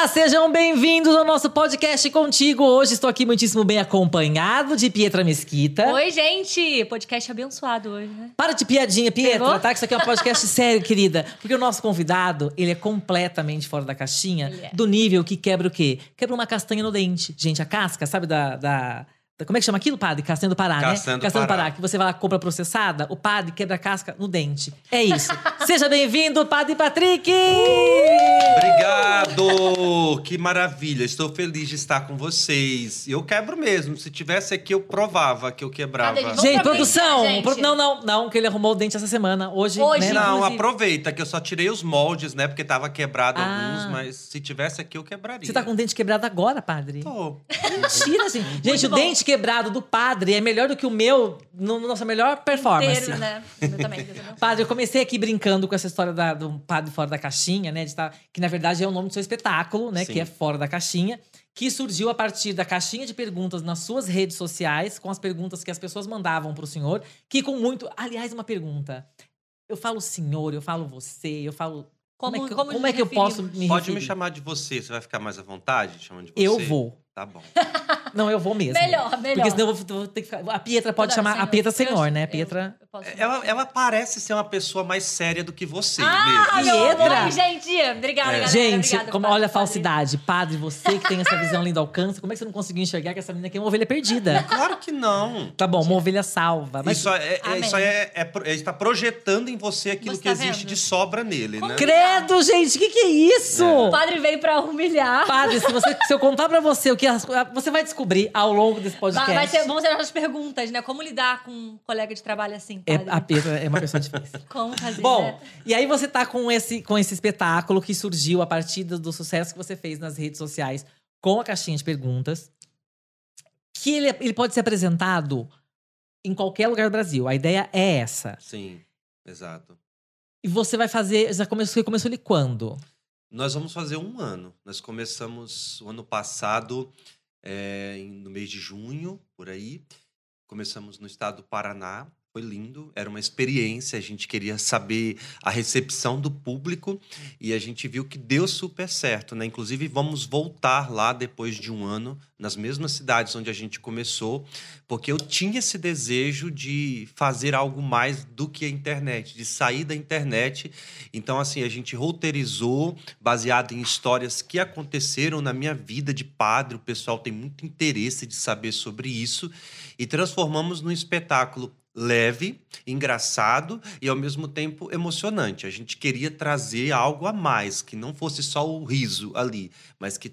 Olá, sejam bem-vindos ao nosso podcast contigo. Hoje estou aqui muitíssimo bem acompanhado de Pietra Mesquita. Oi, gente! Podcast abençoado hoje, né? Para de piadinha, Pietra, Pegou? tá? Que isso aqui é um podcast sério, querida. Porque o nosso convidado, ele é completamente fora da caixinha, Ele é. do nível que quebra o quê? Quebra uma castanha no dente. Gente, a casca, sabe da- da- como é que chama aquilo, padre? Castanha do Pará, Castanha né? Castanha do Pará. Pará, que você vai lá, compra processada, o padre quebra a casca no dente. É isso. Seja bem-vindo, padre Patrick! Obrigado! Que maravilha! Estou feliz de estar com vocês. Eu quebro mesmo. Se tivesse aqui, eu provava que eu quebrava. Cadê? Vamos Gente, produção! gente. Não, não, não, que ele arrumou o dente essa semana. Hoje, Hoje, né? Não, inclusive. aproveita que eu só tirei os moldes, né? Porque tava quebrado Ah. alguns, mas se tivesse aqui, eu quebraria. Você tá com o dente quebrado agora, padre? Tô. Mentira, gente. Gente, o bom. dente quebrado do padre é melhor do que o meu no no nossa melhor performance. Inteiro, né? Eu também. eu também. Padre, eu comecei aqui brincando com essa história da- do padre fora da caixinha, né? de tá- que na verdade é o nome do seu espetáculo, né? Sim. Que é Fora da Caixinha. Que surgiu a partir da caixinha de perguntas nas suas redes sociais, com as perguntas que as pessoas mandavam pro senhor. Que com muito. Aliás, uma pergunta. Eu falo senhor, eu falo você, eu falo. Como, Como- é que, como como é que eu posso me Pode me referir? chamar de você. Você vai ficar mais à vontade? Chama de você. Eu vou. Tá bom. Não, eu vou mesmo. Melhor, melhor. Porque senão eu vou, vou ter que ficar. A Pietra pode Toda chamar. senhor. A Pietra senhor, Eu- né? eu- Pietra. eu posso- Ela, ela parece ser uma pessoa mais séria do que você Ah, mesmo. Pietra. amor, gente! Obrigada, É. galera. Gente, Obrigada, como, padre, olha a padre. falsidade. Padre, você que tem essa visão linda alcance, como é que você não conseguiu enxergar que essa menina aqui é uma ovelha perdida? Claro que não. Tá bom, uma ovelha salva. Mas Isso, é, é- Amém. isso aí é, é é está projetando em você aquilo Você que tá existe vendo? de sobra nele, né? credo, gente, o que, que é isso? O padre veio pra humilhar. Padre, se, você- se eu contar pra você o que as- você vai descobrir ao longo desse podcast. vai ser, vamos ser as perguntas, né? Como lidar com um colega de trabalho assim, É, Pietra é uma pessoa difícil. Como fazer, Bom, né? e aí você tá com esse, com esse espetáculo que surgiu a partir do, do sucesso que você fez nas redes sociais com a caixinha de perguntas. Que ele, ele pode ser apresentado em qualquer lugar do Brasil. A ideia é essa. Sim, exato. E você vai fazer. Já começou, você começou ele quando? Nós vamos fazer um ano. Nós começamos o ano passado, é, no mês de junho, por aí. Começamos no estado do Paraná. Foi lindo, era uma experiência. A gente queria saber a recepção do público e a gente viu que deu super certo, né? Inclusive, vamos voltar lá depois de um ano, nas mesmas cidades onde a gente começou, porque eu tinha esse desejo de fazer algo mais do que a internet, de sair da internet. Então, assim, a gente roteirizou baseado em histórias que aconteceram na minha vida de padre. O pessoal tem muito interesse de saber sobre isso e transformamos num espetáculo leve, engraçado e ao mesmo tempo emocionante. A gente queria trazer algo a mais, que não fosse só o riso ali, mas que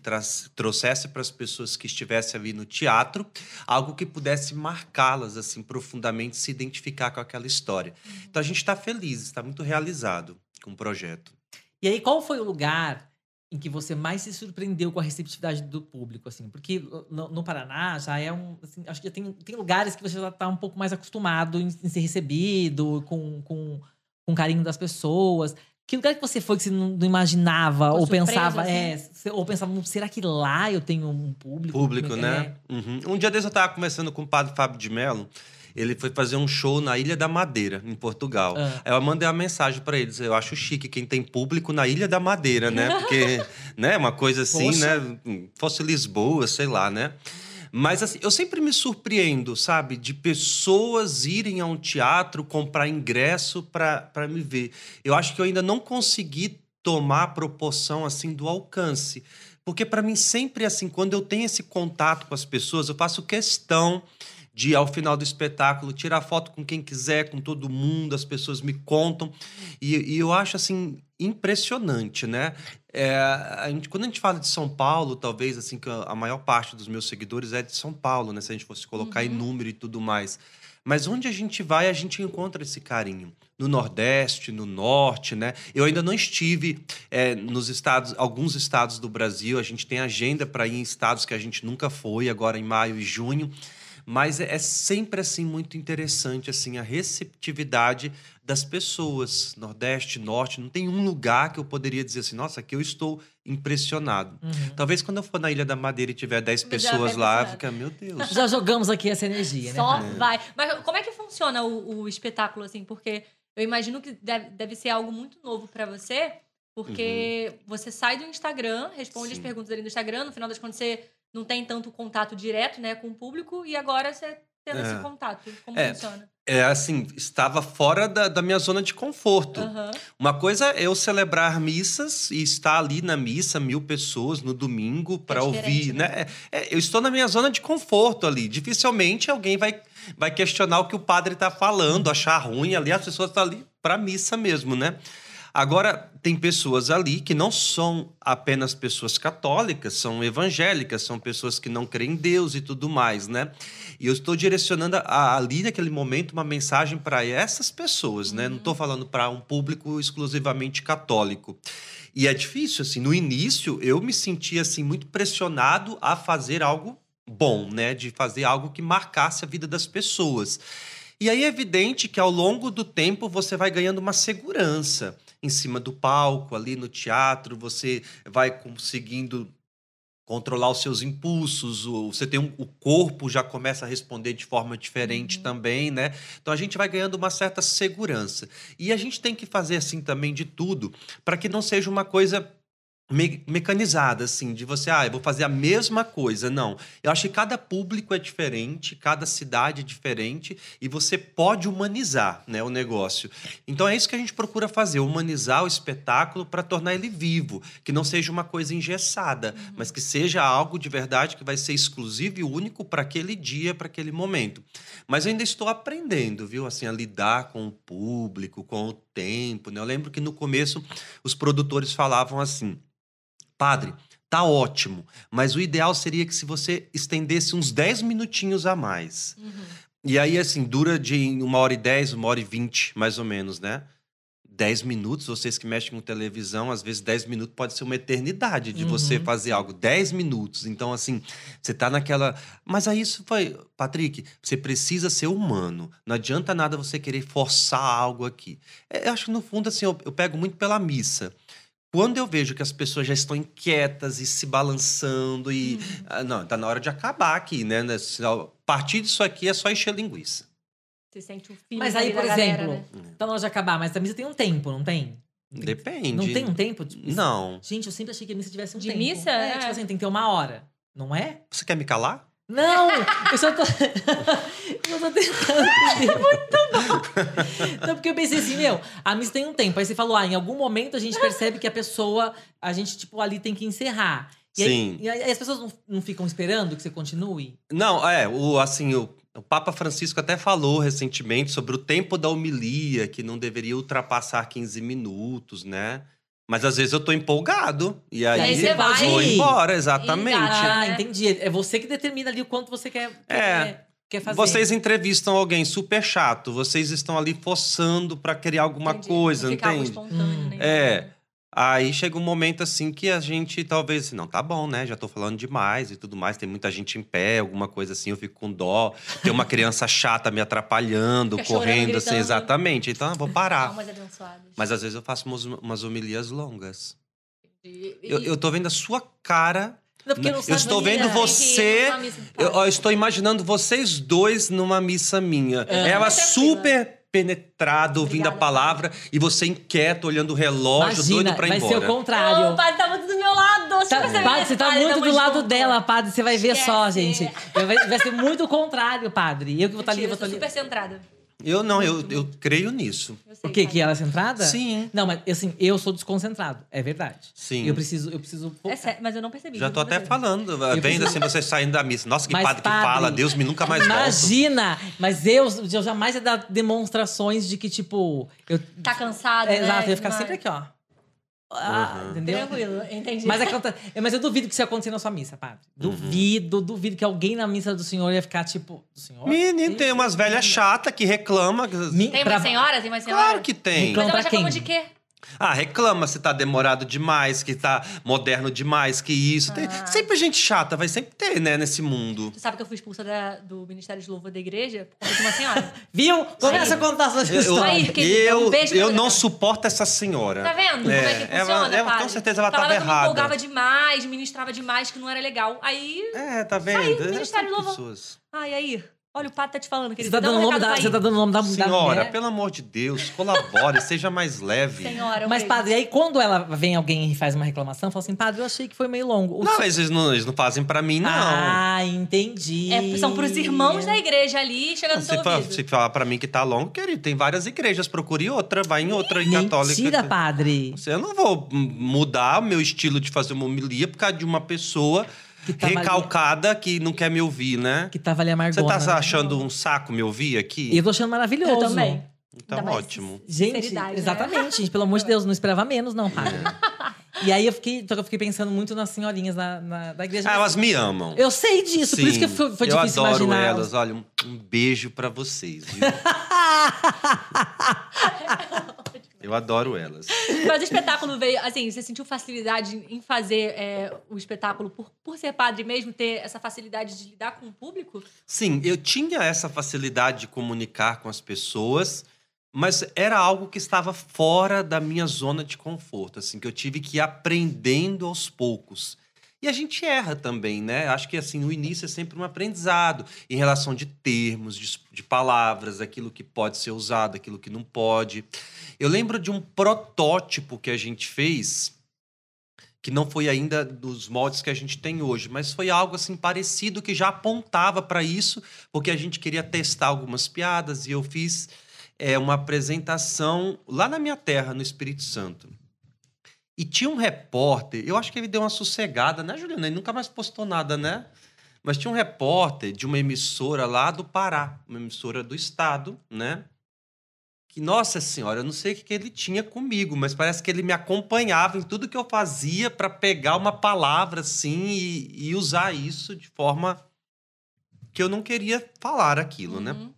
trouxesse para as pessoas que estivessem ali no teatro algo que pudesse marcá-las assim profundamente, se identificar com aquela história. Então a gente está feliz, está muito realizado com o projeto. E aí, qual foi o lugar em que você mais se surpreendeu com a receptividade do público, assim? Porque no, no Paraná já é um. assim, acho que já tem, tem lugares que você já tá um pouco mais acostumado em, em ser recebido, com, com, com carinho das pessoas. Que lugar que você foi que você não, não imaginava Ficou ou surpreso, pensava, assim? é, ou pensava, "Não, será que lá eu tenho um público? Público, é né? Uhum. Um dia desse eu estava conversando com o padre Fábio de Mello. Ele foi fazer um show na Ilha da Madeira, em Portugal. Ah. Aí eu mandei uma mensagem para eles. Eu acho chique quem tem público na Ilha da Madeira, né? Porque, né, uma coisa assim, Poxa. né? Fosse Lisboa, sei lá, né? Mas assim, eu sempre me surpreendo, sabe? De pessoas irem a um teatro, comprar ingresso para me ver. Eu acho que eu ainda não consegui tomar a proporção assim do alcance. Porque para mim sempre assim, quando eu tenho esse contato com as pessoas, eu faço questão de ao final do espetáculo tirar foto com quem quiser, com todo mundo, as pessoas me contam e, e eu acho assim impressionante, né? É, a gente- quando a gente fala de São Paulo, talvez assim que a maior parte dos meus seguidores é de São Paulo, né? Se a gente fosse colocar em número e tudo mais. Mas onde a gente vai, a gente encontra esse carinho. No Nordeste, no Norte, né? Eu ainda não estive é, nos estados, alguns estados do Brasil. A gente tem agenda para ir em estados que a gente nunca foi, agora em maio e junho. Mas é, é sempre assim muito interessante assim a receptividade das pessoas, Nordeste, Norte. Não tem um lugar que eu poderia dizer assim, nossa, aqui eu estou impressionado. Uhum. Talvez quando eu for na Ilha da Madeira e tiver 10 Já pessoas lá, fica, meu Deus. Já jogamos aqui essa energia, né? Só Padre? vai. Mas como é que funciona o, o espetáculo, assim? Porque eu imagino que deve, deve ser algo muito novo pra você. Porque você sai do Instagram, responde as Sim. perguntas ali no Instagram, no final das contas você não tem tanto contato direto, né, com o público, e agora você tendo É. esse contato. Como É. funciona? É assim, estava fora da, da minha zona de conforto. Aham. Uma coisa é eu celebrar missas e estar ali na missa, mil pessoas no domingo para diferente, ouvir, né? É, eu estou na minha zona de conforto ali. Dificilmente alguém vai, vai questionar o que o padre está falando, achar ruim ali. As pessoas estão ali para missa mesmo, né? Agora, tem pessoas ali que não são apenas pessoas católicas, são evangélicas, são pessoas que não creem em Deus e tudo mais, né? E eu estou direcionando a- ali naquele momento uma mensagem para essas pessoas, né? Não estou falando para um público exclusivamente católico. E é difícil, assim, no início eu me sentia assim muito pressionado a fazer algo bom, né? De fazer algo que marcasse a vida das pessoas. E aí é evidente que ao longo do tempo você vai ganhando uma segurança em cima do palco, ali no teatro, você vai conseguindo controlar os seus impulsos, o- você tem um, o corpo já começa a responder de forma diferente também, né? Então a gente vai ganhando uma certa segurança. E a gente tem que fazer assim também de tudo para que não seja uma coisa me- mecanizada, assim, de você, ah, eu vou fazer a mesma coisa. Não. Eu acho que cada público é diferente, cada cidade é diferente e você pode humanizar né, o negócio. Então é isso que a gente procura fazer, humanizar o espetáculo para tornar ele vivo, que não seja uma coisa engessada, mas que seja algo de verdade que vai ser exclusivo e único para aquele dia, para aquele momento. Mas eu ainda estou aprendendo, viu, assim, a lidar com o público, com o tempo. Né? Eu lembro que no começo os produtores falavam assim: Padre, tá ótimo, mas o ideal seria que se você estendesse uns 10 minutinhos a mais. Uhum. E aí, assim, dura de uma hora e dez, uma hora e vinte, mais ou menos, né? Dez minutos, vocês que mexem com televisão, às vezes dez minutos pode ser uma eternidade de você Uhum. fazer algo. Dez minutos. Então, assim, você tá naquela. Mas aí isso foi. Patrick, você precisa ser humano. Não adianta nada você querer forçar algo aqui. É, Eu acho que, no fundo, assim, eu, eu pego muito pela missa. Quando eu vejo que as pessoas já estão inquietas e se balançando e. Ah, não, tá na hora de acabar aqui, né? né? A partir disso aqui é só encher linguiça. Você sente o feeling Mas aí, por da galera, exemplo, né? tá na hora de acabar, mas a missa tem um tempo, não tem? Depende. Não tem um tempo? Tipo, Não. Gente, eu sempre achei que a missa tivesse um De tempo. missa? É, É. tipo assim, tem que ter uma hora. Não é? Você quer me calar? Não! Eu só tô. eu só tô tentando entender. Muito bom! Não, porque eu pensei assim, meu, a missa tem um tempo. Aí você falou, ah, em algum momento a gente percebe que a pessoa, a gente, tipo, ali tem que encerrar. E aí- Sim. e aí as pessoas não, não ficam esperando que você continue? Não, é, o, assim, o, o Papa Francisco até falou recentemente sobre o tempo da homilia, que não deveria ultrapassar 15 minutos, né? Mas às vezes eu tô empolgado. E aí, aí você vai. vou embora, exatamente. Ah, né? entendi. É você que determina ali o quanto você quer, É. quer, quer fazer. Vocês entrevistam alguém super chato, vocês estão ali forçando pra criar alguma Entendi. coisa, não fica algo entende? Hum. nem É. Aí chega um momento assim que a gente talvez assim, não, tá bom, né? Já tô falando demais e tudo mais. Tem muita gente em pé, alguma coisa assim, eu fico com dó. Tem uma criança chata me atrapalhando, Fica chorando, correndo assim, gritando. exatamente. Então eu vou parar. Almas abençoadas. Mas às vezes eu faço umas, umas homilias longas. E- e- Eu, eu tô vendo a sua cara. Não, porque Eu não estou vendo você- Eu, eu estou imaginando vocês dois numa missa minha. É. Ela Tranquila. super penetrada, ouvindo Obrigada, a palavra, e você inquieto, olhando o relógio, Imagina, doido pra ir vai embora. ser o contrário. Ô, padre, tá muito do meu lado. Você Tá, percebe padre, você tá padre? muito do lado junto. dela, padre. Você vai ver só, Esquece. gente. Vai, vai ser muito o contrário, padre. Eu que vou estar ali, eu Mentira, vou eu estar sou ali. super centrada. Eu não, eu, eu creio nisso. Eu sei, O quê? Que ela é centrada? Sim. Não, mas assim, eu sou desconcentrado. É verdade. Sim. Eu preciso, eu preciso É sério, mas eu não percebi. Já tô até falando, vendo preciso- assim, você saindo da missa. Nossa, que Mas, padre que padre, fala, Deus me nunca mais. Imagina! Mas eu, eu jamais ia dar demonstrações de que, tipo. Eu, Tá cansado, é, né? Exato, eu ia ficar Não, sempre aqui, ó. Ah, Uhum. Entendeu? Tranquilo, entendi. Mas, é, mas eu duvido que isso ia acontecer na sua missa, padre. Uhum. Duvido, duvido que alguém na missa do senhor ia ficar, tipo. Do senhor? Menino, tem umas velhas chatas que reclamam. Mi- Tem pra- mais senhora? Tem mais senhora? Claro que tem. Reclama. Mas ela já quem? falou de quê? Ah, reclama se tá demorado demais, que tá moderno demais, que isso. Tem- Ah. sempre gente chata, vai sempre ter, né, nesse mundo. Tu sabe que eu fui expulsa da- do Ministério de Louvor da igreja por conta de uma senhora. Viu? Começa a contar suas Eu, histórias. Aí, querida, eu, um beijo eu pra não você. suporto essa senhora. Tá vendo como é que ela- funciona, ela- padre? com certeza ela Falava tava que eu me empolgava errada. demais, ministrava demais, que não era legal. Aí, É, tá vendo? Do Essas Ministério do Louvor. pessoas. ai, aí, Olha, o Pato tá te falando, Você querido. tá, um dando o nome da, você ir. tá dando o nome da, da Senhora, mulher. pelo amor de Deus, colabore, seja mais leve. Senhora, Mas, um beijo. padre, aí quando ela vem alguém e faz uma reclamação, fala assim, padre, eu achei que foi meio longo. O Não, seu- eles não, eles não fazem pra mim, não. Ah, entendi. É, são pros irmãos da igreja ali, chegando Se, seu fa- ouvido. se falar pra mim que tá longo, querido, tem várias igrejas, procure outra, vai em outra em católica. Mentira, padre. Eu não vou mudar o meu estilo de fazer uma homilia por causa de uma pessoa Que tava ali- recalcada que não quer me ouvir, né? Que tava ali Você amargona. tá achando um saco me ouvir aqui? Eu tô achando maravilhoso. Eu também. Então, ótimo. Gente, né? exatamente, gente. Pelo amor de Deus, não esperava menos, não, padre. E aí eu fiquei, então eu fiquei pensando muito nas senhorinhas da, na- da igreja. Ah, elas me amam. Eu sei disso, por isso que foi, foi eu difícil adoro imaginar. elas. Olha, um, um beijo pra vocês, viu? eu adoro elas. Mas o espetáculo veio, assim, você sentiu facilidade em fazer é, o espetáculo por, por ser padre mesmo, ter essa facilidade de lidar com o público? Sim, eu tinha essa facilidade de comunicar com as pessoas, mas era algo que estava fora da minha zona de conforto, assim, que eu tive que ir aprendendo aos poucos. E a gente erra também, né? Acho que assim, o início é sempre um aprendizado em relação de termos, de, de palavras, aquilo que pode ser usado, aquilo que não pode. Eu lembro de um protótipo que a gente fez, que não foi ainda dos moldes que a gente tem hoje, mas foi algo assim parecido que já apontava para isso, porque a gente queria testar algumas piadas e eu fiz é, uma apresentação lá na minha terra, no Espírito Santo. E tinha um repórter, eu acho que ele deu uma sossegada, né, Juliana? Ele nunca mais postou nada, né? Mas tinha um repórter de uma emissora lá do Pará, uma emissora do estado, né? Que, nossa senhora, eu não sei o que ele tinha comigo, mas parece que ele me acompanhava em tudo que eu fazia para pegar uma palavra assim e, e usar isso de forma que eu não queria falar aquilo, né? Uhum.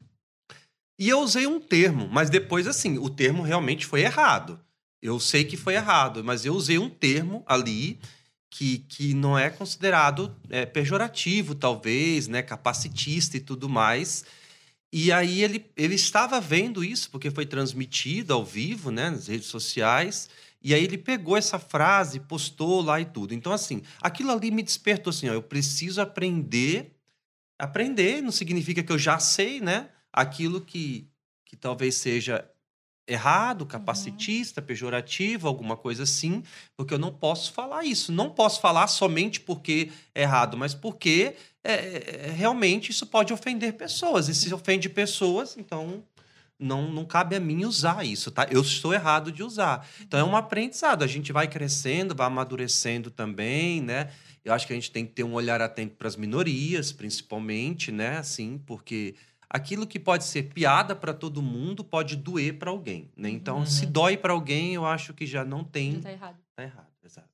E eu usei um termo, mas depois, assim, o termo realmente foi errado. Eu sei que foi errado, mas eu usei um termo ali que, que não é considerado é, pejorativo, talvez, né? Capacitista e tudo mais. E aí ele, ele estava vendo isso, porque foi transmitido ao vivo, né? Nas redes sociais. E aí ele pegou essa frase, postou lá e tudo. Então, assim, aquilo ali me despertou assim, ó, eu preciso aprender. Aprender não significa que eu já sei, né? Aquilo que, que talvez seja errado, capacitista, pejorativo, alguma coisa assim, porque eu não posso falar isso. Não posso falar somente porque é errado, mas porque é, é, realmente isso pode ofender pessoas. E se ofende pessoas, então não, não cabe a mim usar isso, tá? Eu estou errado de usar. Então é um aprendizado. A gente vai crescendo, vai amadurecendo também, né? Eu acho que a gente tem que ter um olhar atento para as minorias, principalmente, né? Assim, porque aquilo que pode ser piada para todo mundo pode doer para alguém, né? Então, Uhum. se dói para alguém, eu acho que já não Já tem. tá errado. Tá errado, exato.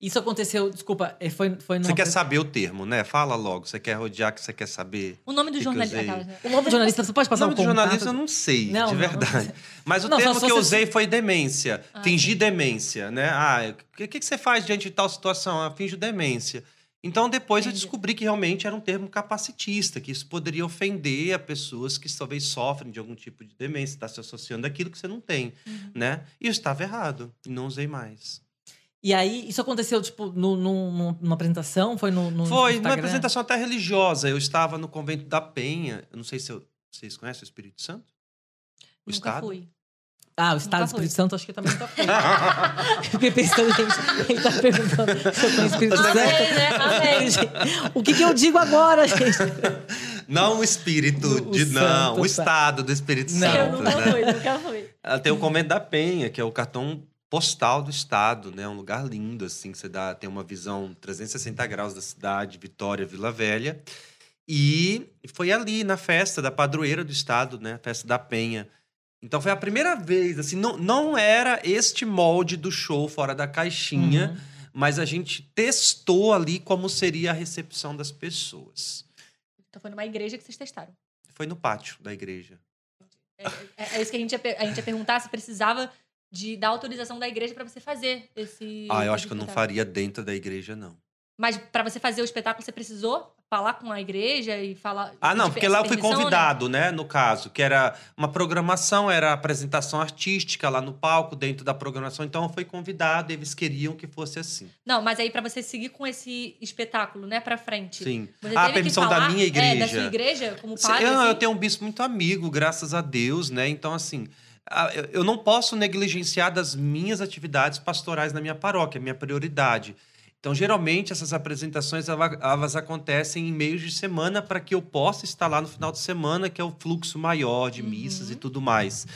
Isso aconteceu, desculpa, é, foi, foi Você quer saber o termo, né? Fala logo. Você quer rodear que você quer saber. O nome do jornalista. eu né? O nome do jornalista, você pode O passar nome o do jornalista eu não sei, Não, de não, verdade. Mas o Não, termo se que eu usei foi demência. Ah, Fingir sim. demência, né? Ah, o que, que você faz diante de tal situação? Ah, finjo demência. Então, depois eu Entendi. descobri que realmente era um termo capacitista, que isso poderia ofender a pessoas que talvez sofrem de algum tipo de demência, está se associando àquilo que você não tem, Uhum. né? E eu estava errado, e não usei mais. E aí, isso aconteceu, tipo, no, no- numa apresentação? Foi no, no Foi uma Instagram? apresentação até religiosa. Eu estava no convento da Penha. Eu não sei se eu- vocês conhecem o Espírito Santo? O Nunca Estado? fui. Ah, o Estado do. Espírito Santo, acho que também foi. Eu fiquei pensando, gente, ele tá perguntando se eu conheço o Espírito Santo. Amém, né? Amém. Gente, O que, que eu digo agora, gente? Não o espírito, O- o de, não, santo, o tá. estado do Espírito Não. Eu Santo. nunca né? fui, nunca fui. Ela tem o Convento da Penha, que é o cartão postal do estado, né? Um lugar lindo, assim, que você dá, tem uma visão 360 graus da cidade, Vitória, Vila Velha. E foi ali, na festa da padroeira do estado, né? Festa da Penha. Então foi a primeira vez, assim, não, não era este molde do show fora da caixinha, Uhum. mas a gente testou ali como seria a recepção das pessoas. Então foi numa igreja que vocês testaram. Foi no pátio da igreja. É, é- é isso que a gente, ia, a gente ia perguntar se precisava de, da autorização da igreja pra você fazer esse. Ah, eu acho que eu não faria dentro da igreja, não. Mas pra você fazer o espetáculo, você precisou falar com a igreja e falar. Ah, não, porque lá eu fui né? convidado, né? No caso, que era uma programação, era apresentação artística lá no palco, dentro da programação. Então eu fui convidado, eles queriam que fosse assim. Não, mas aí pra você seguir com esse espetáculo, né, pra frente. Sim. Você Ah, a permissão falar, da minha É, da igreja. sua igreja, como padre. eu, assim? eu tenho um bispo muito amigo, graças a Deus, né? Então, assim, a- eu- eu não posso negligenciar das minhas atividades pastorais na minha paróquia, é minha prioridade. Então, geralmente, essas apresentações ela- elas acontecem em meios de semana para que eu possa estar lá no final de semana, que é o fluxo maior de missas e Uhum. tudo mais.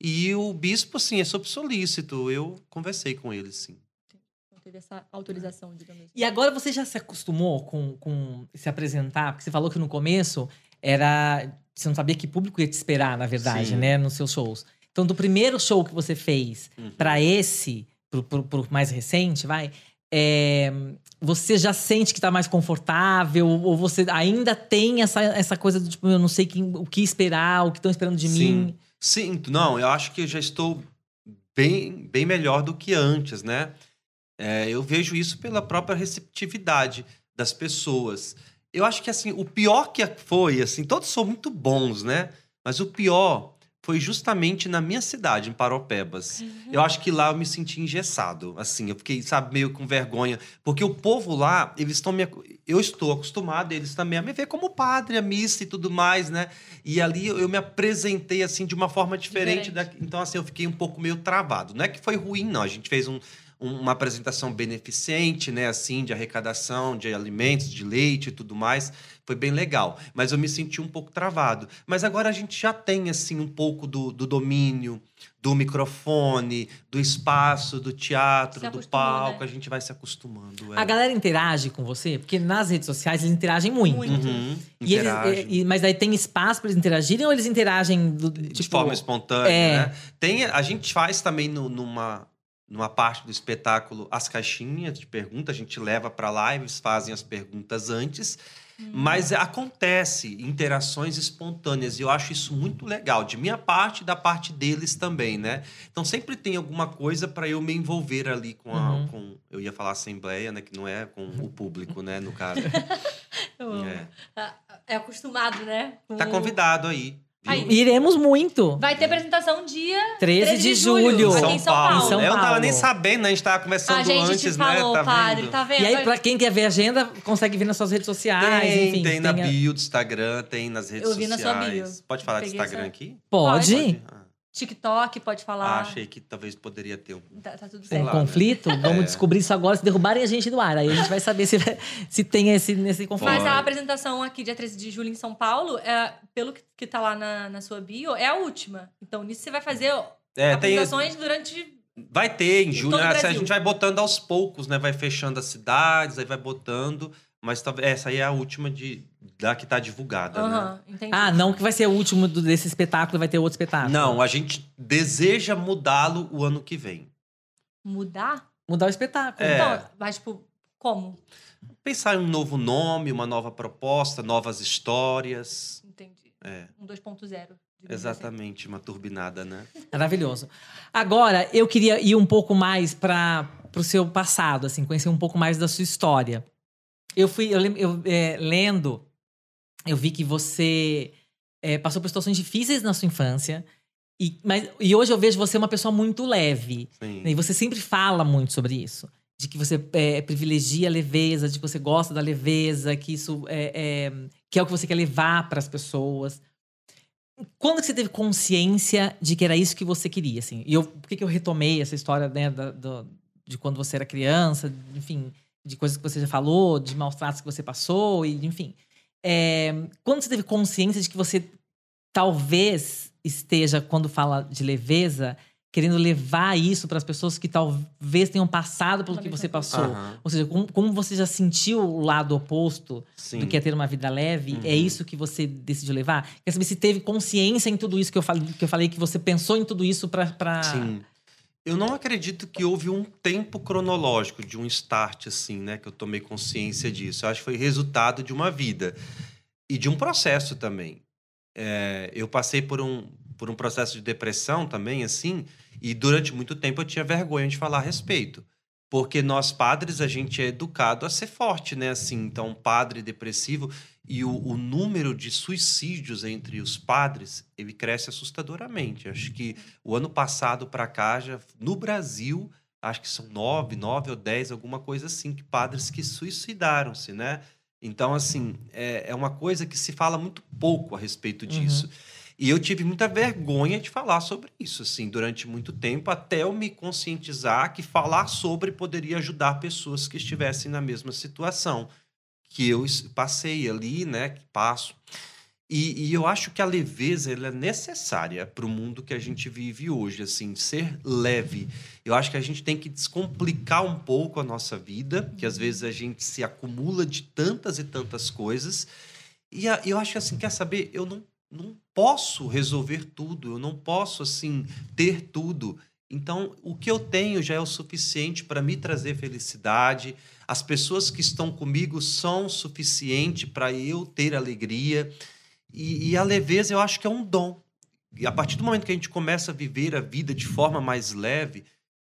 E o bispo, assim, é sob solícito. Eu conversei com ele, sim. Não teve essa autorização, digamos assim. E agora você já se acostumou com, com se apresentar? Porque você falou que no começo era. Você não sabia que público ia te esperar, na verdade, Sim. né? Nos seus shows. Então, do primeiro show que você fez Uhum. pra esse, pro, pro, pro mais recente, vai. É, você já sente que tá mais confortável? Ou você ainda tem essa, essa coisa do tipo, eu não sei quem- o que esperar, o que estão esperando de Sim. mim? Sinto, não, eu acho que já estou bem, bem melhor do que antes, né? É, eu vejo isso pela própria receptividade das pessoas. Eu acho que, assim, o pior que foi, assim, todos são muito bons, né? Mas o pior foi justamente na minha cidade, em Paropebas. Eu acho que lá eu me senti engessado, assim, eu fiquei, sabe, meio com vergonha, porque o povo lá, eles estão me eu estou acostumado eles também a me ver como padre, a missa e tudo mais, né? E ali eu me apresentei assim de uma forma diferente, Diferente. da, então assim eu fiquei um pouco meio travado. Não é que foi ruim não, a gente fez um- uma apresentação beneficente, né, assim, de arrecadação de alimentos, de leite e tudo mais. Foi bem legal, mas eu me senti um pouco travado. Mas agora a gente já tem assim um pouco do, do domínio, do microfone, do espaço, do teatro, do palco, né? a gente vai se acostumando. é. A galera interage com você? Porque nas redes sociais eles interagem muito. Muito. Uhum, E eles, interagem. e- e- mas aí tem espaço para eles interagirem ou eles interagem do, de tipo, forma espontânea, é. né? Tem, a gente faz também no- numa, numa parte do espetáculo as caixinhas de perguntas, a gente leva para lá, eles fazem as perguntas antes, mas acontece interações espontâneas e eu acho isso muito legal, de minha parte e da parte deles também, né? Então sempre tem alguma coisa para eu me envolver ali com a, Uhum. com, eu ia falar assembleia, né, que não é com o público, né, no caso. É. Tá- É acostumado, né? Com- Tá convidado aí. Aí- Iremos muito. Vai ter apresentação dia 13 de julho. aqui em São Paulo. Em São eu não tava Paulo. nem sabendo, né? A gente tava conversando A gente antes, te falou, né? Tá padre, tá vendo? E aí, pra quem quer ver a agenda, consegue ver nas suas redes sociais, Tem, enfim. tem na a- bio do Instagram, tem nas redes Eu vi na sociais. sua bio. Pode falar de Peguei Instagram essa- aqui? Pode? Pode. Ah, TikTok, pode falar. ah, achei que talvez poderia ter um. Tá, tá tudo Tem certo. lá, né? conflito? Vamos É. descobrir isso agora, se derrubarem a gente do ar. Aí a gente vai saber se, se tem esse, nesse conflito. Mas a apresentação aqui, dia 13 de julho, em São Paulo, é, pelo que, que tá lá na, na sua bio, é a última. Então, nisso você vai fazer É, tem, apresentações durante. vai ter em Em julho. todo o né? A Brasil. gente vai botando aos poucos, né? Vai fechando as cidades, aí vai botando. Mas talvez essa aí é a última de, da que tá divulgada, né? Aham, entendi. Ah, não que vai ser o último do- desse espetáculo, vai ter outro espetáculo. Não, a gente deseja mudá-lo o ano que vem. Mudar? Mudar o espetáculo. É. Então, mas, tipo, como? Pensar em um novo nome, uma nova proposta, novas histórias. Entendi. É, Um 2.0. digamos assim. exatamente, uma turbinada, né? Maravilhoso. Agora, eu queria ir um pouco mais para o seu passado, assim, conhecer um pouco mais da sua história. Eu fui, eu, eu, é, lendo, eu vi que você é, passou por situações difíceis na sua infância. E, mas, e hoje eu vejo você uma pessoa muito leve. Sim. E você sempre fala muito sobre isso. De que você é, privilegia a leveza, de que você gosta da leveza, que isso é, é- que é o que você quer levar para as pessoas. Quando que você teve consciência de que era isso que você queria, assim? E eu, por que, que eu retomei essa história né, da- do- de quando você era criança, enfim, de coisas que você já falou, de maus tratos que você passou, e enfim. É, quando você teve consciência de que você talvez esteja, quando fala de leveza, querendo levar isso para as pessoas que talvez tenham passado pelo que você passou. Aham, Ou seja, como, como você já sentiu o lado oposto sim. do que é ter uma vida leve, é Uhum. isso que você decidiu levar? Quer saber se teve consciência em tudo isso que eu falei, que, eu falei, que você pensou em tudo isso para. Eu não acredito que houve um tempo cronológico de um start assim, né, que eu tomei consciência disso. Eu acho que foi resultado de uma vida e de um processo também. É, eu passei por um por um processo de depressão também, assim, e durante muito tempo eu tinha vergonha de falar a respeito. Porque nós padres, a gente é educado a ser forte, né? Assim, então, padre depressivo e o, o número de suicídios entre os padres, ele cresce assustadoramente. Acho que o ano passado para cá, já, no Brasil, acho que são nove, nove ou dez, alguma coisa assim, que padres que suicidaram-se, né? Então, assim, é, é uma coisa que se fala muito pouco a respeito disso. Uhum. E eu tive muita vergonha de falar sobre isso, assim, durante muito tempo, até eu me conscientizar que falar sobre poderia ajudar pessoas que estivessem na mesma situação que eu passei ali, né, que passo. E, e, eu acho que a leveza é necessária para o mundo que a gente vive hoje, assim, ser leve. Eu acho que a gente tem que descomplicar um pouco a nossa vida, que às vezes a gente se acumula de tantas e tantas coisas. E a, eu acho que assim, quer saber, eu não, não posso resolver tudo, eu não posso assim ter tudo. Então, o que eu tenho já é o suficiente para me trazer felicidade. As pessoas que estão comigo são suficiente para eu ter alegria. E, e, a leveza eu acho que é um dom. E a partir do momento que a gente começa a viver a vida de forma mais leve,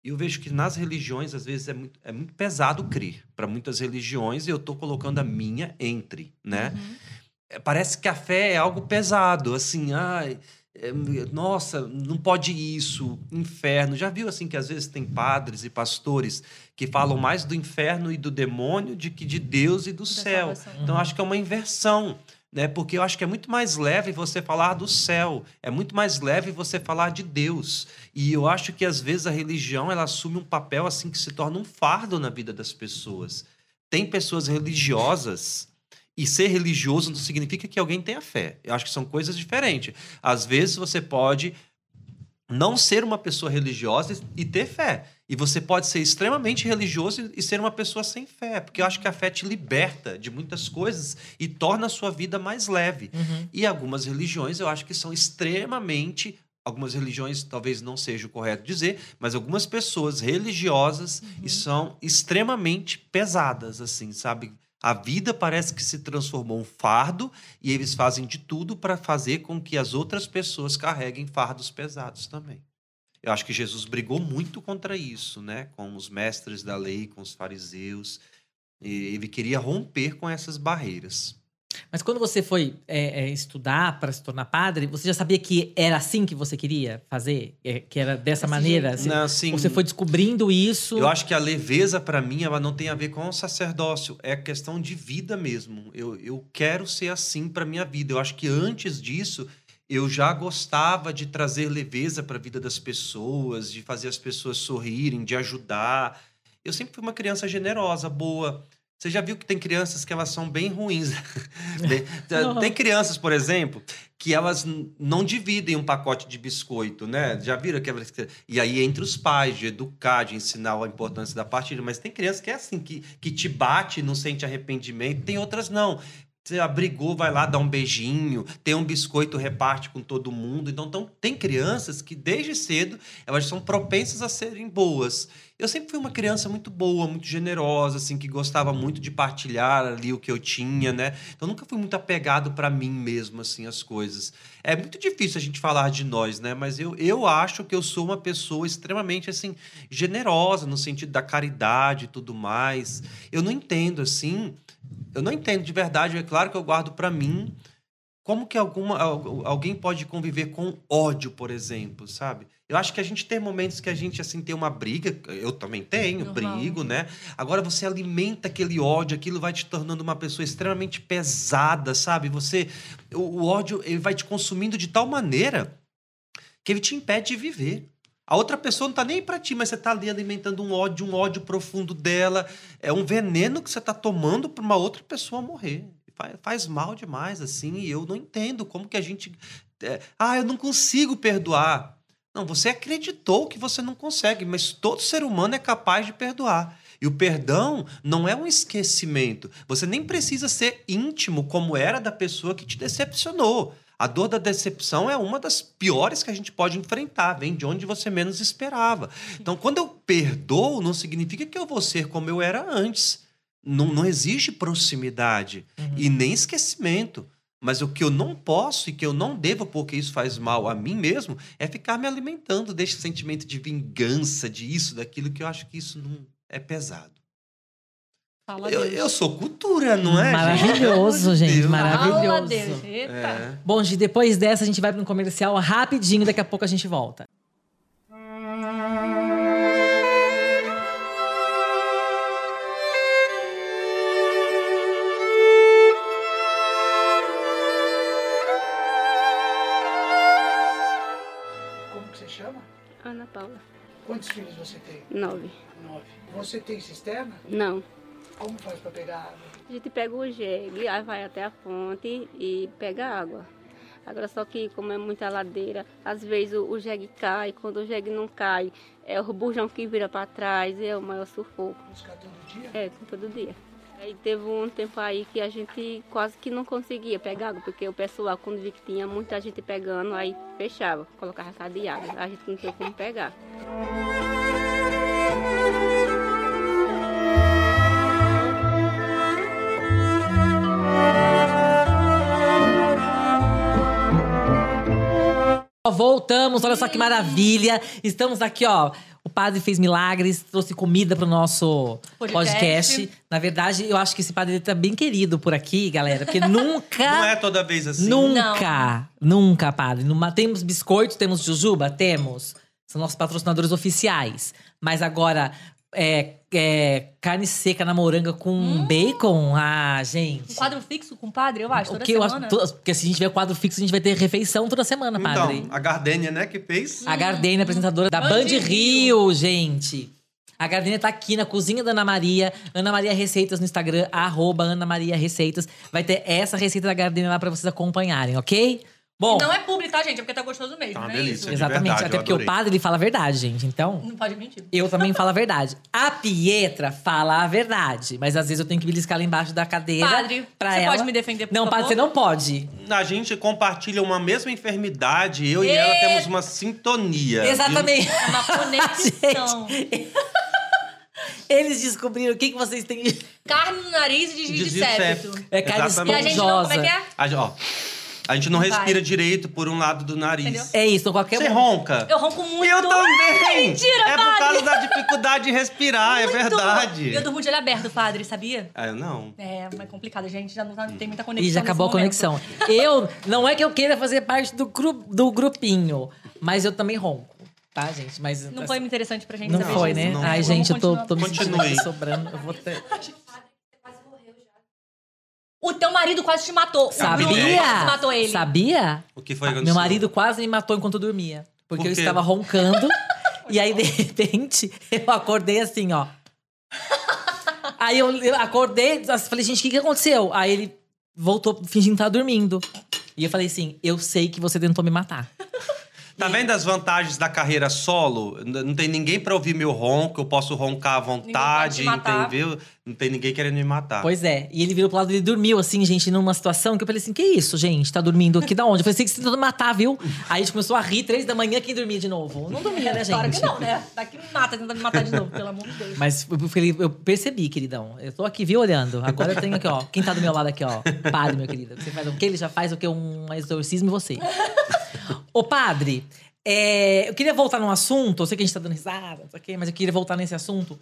eu vejo que nas religiões, às vezes, é muito, é muito pesado crer. Para muitas religiões, eu estou colocando a minha entre, né? Uhum. É, parece que a fé é algo pesado, assim, ai, é, nossa, não pode isso, inferno. Já viu assim que às vezes tem padres e pastores que falam mais do inferno e do demônio do que de Deus e do da céu. Salvação. Então acho que é uma inversão né? Porque eu acho que é muito mais leve você falar do céu, é muito mais leve você falar de Deus. E eu acho que às vezes a religião ela assume um papel assim que se torna um fardo na vida das pessoas. Tem pessoas religiosas e ser religioso não significa que alguém tenha fé. Eu acho que são coisas diferentes. Às vezes você pode não ser uma pessoa religiosa e ter fé. E você pode ser extremamente religioso e ser uma pessoa sem fé, porque eu acho que a fé te liberta de muitas coisas e torna a sua vida mais leve. Uhum. E algumas religiões eu acho que são extremamente algumas religiões talvez não seja o correto dizer, mas algumas pessoas religiosas uhum. são extremamente pesadas, assim, sabe? A vida parece que se transformou um fardo e eles fazem de tudo para fazer com que as outras pessoas carreguem fardos pesados também. Eu acho que Jesus brigou muito contra isso, né? Com os mestres da lei, com os fariseus. Ele queria romper com essas barreiras. Mas quando você foi é, é, estudar para se tornar padre, você já sabia que era assim que você queria fazer? É, que era dessa Esse maneira? Assim, não, assim, você foi descobrindo isso? Eu acho que a leveza, para mim, ela não tem a ver com o sacerdócio. É questão de vida mesmo. Eu, eu quero ser assim para minha vida. Eu acho que antes disso, eu já gostava de trazer leveza para a vida das pessoas, de fazer as pessoas sorrirem, de ajudar. Eu sempre fui uma criança generosa, boa. Você já viu que tem crianças que elas são bem ruins. tem crianças, por exemplo, que elas não dividem um pacote de biscoito, né? Já viram aquelas. E aí, entre os pais, de educar, de ensinar a importância da partilha. Mas tem criança que é assim, que, que te bate, não sente arrependimento. Tem outras não. Você abrigou, vai lá dar um beijinho, tem um biscoito, reparte com todo mundo. Então, então, tem crianças que desde cedo elas são propensas a serem boas. Eu sempre fui uma criança muito boa, muito generosa, assim, que gostava muito de partilhar ali o que eu tinha, né? Então, nunca fui muito apegado para mim mesmo, assim, as coisas. É muito difícil a gente falar de nós, né? Mas eu, eu acho que eu sou uma pessoa extremamente, assim, generosa no sentido da caridade e tudo mais. Eu não entendo, assim eu não entendo de verdade, é claro que eu guardo para mim. Como que alguma, alguém pode conviver com ódio, por exemplo, sabe? Eu acho que a gente tem momentos que a gente assim tem uma briga, eu também tenho, Normal. brigo, né? Agora você alimenta aquele ódio, aquilo vai te tornando uma pessoa extremamente pesada, sabe? Você o, o ódio ele vai te consumindo de tal maneira que ele te impede de viver. A outra pessoa não tá nem para ti, mas você tá ali alimentando um ódio, um ódio profundo dela. É um veneno que você tá tomando para uma outra pessoa morrer. Faz, faz, mal demais, assim, e eu não entendo como que a gente. É, ah, eu não consigo perdoar. Não, você acreditou que você não consegue, mas todo ser humano é capaz de perdoar. E o perdão não é um esquecimento. Você nem precisa ser íntimo como era da pessoa que te decepcionou. A dor da decepção é uma das piores que a gente pode enfrentar, vem de onde você menos esperava. Então, quando eu perdoo, não significa que eu vou ser como eu era antes. Não, não existe proximidade uhum. e nem esquecimento. Mas o que eu não posso e que eu não devo, porque isso faz mal a mim mesmo, é ficar me alimentando desse sentimento de vingança, de isso, daquilo, que eu acho que isso não é pesado. Fala Eu, Deus. eu sou cultura, não é? Maravilhoso, gente, Deus. maravilhoso. Fala Deus. Eita. É. Bom, gente, depois dessa a gente vai para um comercial rapidinho, daqui a pouco a gente volta. Como que você chama? Ana Paula, Quantos filhos você tem? nove. Nove. Você tem cisterna? Não. Como faz para pegar água? A gente pega o jegue, aí vai até a fonte e pega água. Agora só que como é muita ladeira, às vezes o, o jegue cai, quando o jegue não cai, é o bujão que vira para trás, é o maior sufoco. Buscar todo dia? É, todo dia. Aí teve um tempo aí que a gente quase que não conseguia pegar água, porque o pessoal, quando vi que tinha muita gente pegando, aí fechava, colocava cadeado. A gente não tinha como pegar. Voltamos, olha só que maravilha. Estamos aqui, ó. O padre fez milagres, trouxe comida pro nosso podcast. Podcast. Na verdade, eu acho que esse padre tá bem querido por aqui, galera, porque nunca. Não é toda vez assim. Nunca, nunca, padre. Numa- temos biscoito, temos jujuba? Temos. São nossos patrocinadores oficiais. Mas agora, é, é, carne seca na moranga com Hum. bacon? Ah, gente. Um quadro fixo com o padre, eu acho, o toda que eu acho, semana. porque se a gente tiver quadro fixo, a gente vai ter refeição toda semana, padre. Então, a Gardênia, né, que fez. A Gardênia, apresentadora da Band Band Rio. Rio, gente. A Gardênia tá aqui na cozinha da Ana Maria. Ana Maria Receitas no Instagram, arroba Ana Maria Receitas. Vai ter essa receita da Gardênia lá pra vocês acompanharem, ok? Bom, Não é publi, tá, gente? É porque tá gostoso mesmo, Tá uma não é delícia. isso? de exatamente. verdade, até eu porque o adorei. padre, ele fala a verdade, gente. Então, Não pode mentir. eu também falo a verdade. A Pietra fala a verdade. Mas às vezes eu tenho que beliscar lá embaixo da cadeira Padre, pra você ela. pode me defender, por Não, padre, favor? você não pode. A gente compartilha uma mesma enfermidade, eu e ela temos uma sintonia. viu? Exatamente. É uma conexão. Eles descobriram o que, que vocês têm. Carne no nariz e desvio de Desvio de septo. septo. É carne E a Exatamente. gente não, como é que é? A, ó, a gente não, Não respira vai. direito por um lado do nariz. Entendeu? É isso, qualquer Você ronca? Eu ronco muito. Eu também! Mentira, É por causa da dificuldade de respirar, é Muito. verdade. Eu durmo de olho aberto, padre, sabia? Ah, eu não. É, mas é complicado, gente. Já não tá- tem muita conexão. E já acabou a conexão. Eu, não é que eu queira fazer parte do, gru- do grupinho, mas eu também ronco, tá, gente? Mas Não foi interessante pra gente Não saber foi, disso. né? Não Ai, foi. gente, eu tô, tô me sentindo Continue. sobrando. Eu vou ter... O teu marido quase te matou. O Sabia? Bruno quase matou ele. Sabia? O que foi que Meu marido quase me matou enquanto eu dormia. Porque Por eu estava roncando. e aí, de repente, eu acordei assim, ó. Aí eu, eu acordei, falei, gente, o que, que aconteceu? Aí ele voltou fingindo que tava dormindo. E eu falei assim: eu sei que você tentou me matar. Tá vendo as vantagens da carreira solo? Não tem ninguém pra ouvir meu ronco, eu posso roncar à vontade, entendeu? Não tem ninguém querendo me matar. Pois é. E ele virou pro lado e dormiu, assim, gente, numa situação que eu falei assim: que isso, gente? Tá dormindo aqui da onde? Eu falei assim: que você tentou me matar, viu? Aí a gente começou a rir, três da manhã, quem dormia de novo? Não dormia, né, gente? Claro que não, né? Daqui me mata, tentando me matar de novo, pelo amor de Deus. Mas eu, falei- eu percebi, queridão. Eu tô aqui, viu, olhando. Agora eu tenho aqui, ó. Quem tá do meu lado aqui, ó? Padre, meu querido. Você faz o quê? Ele já faz o quê? Um exorcismo em você. Ô, padre, é, eu queria voltar num assunto. Eu sei que a gente tá dando risada, não sei o quê, mas eu queria voltar nesse assunto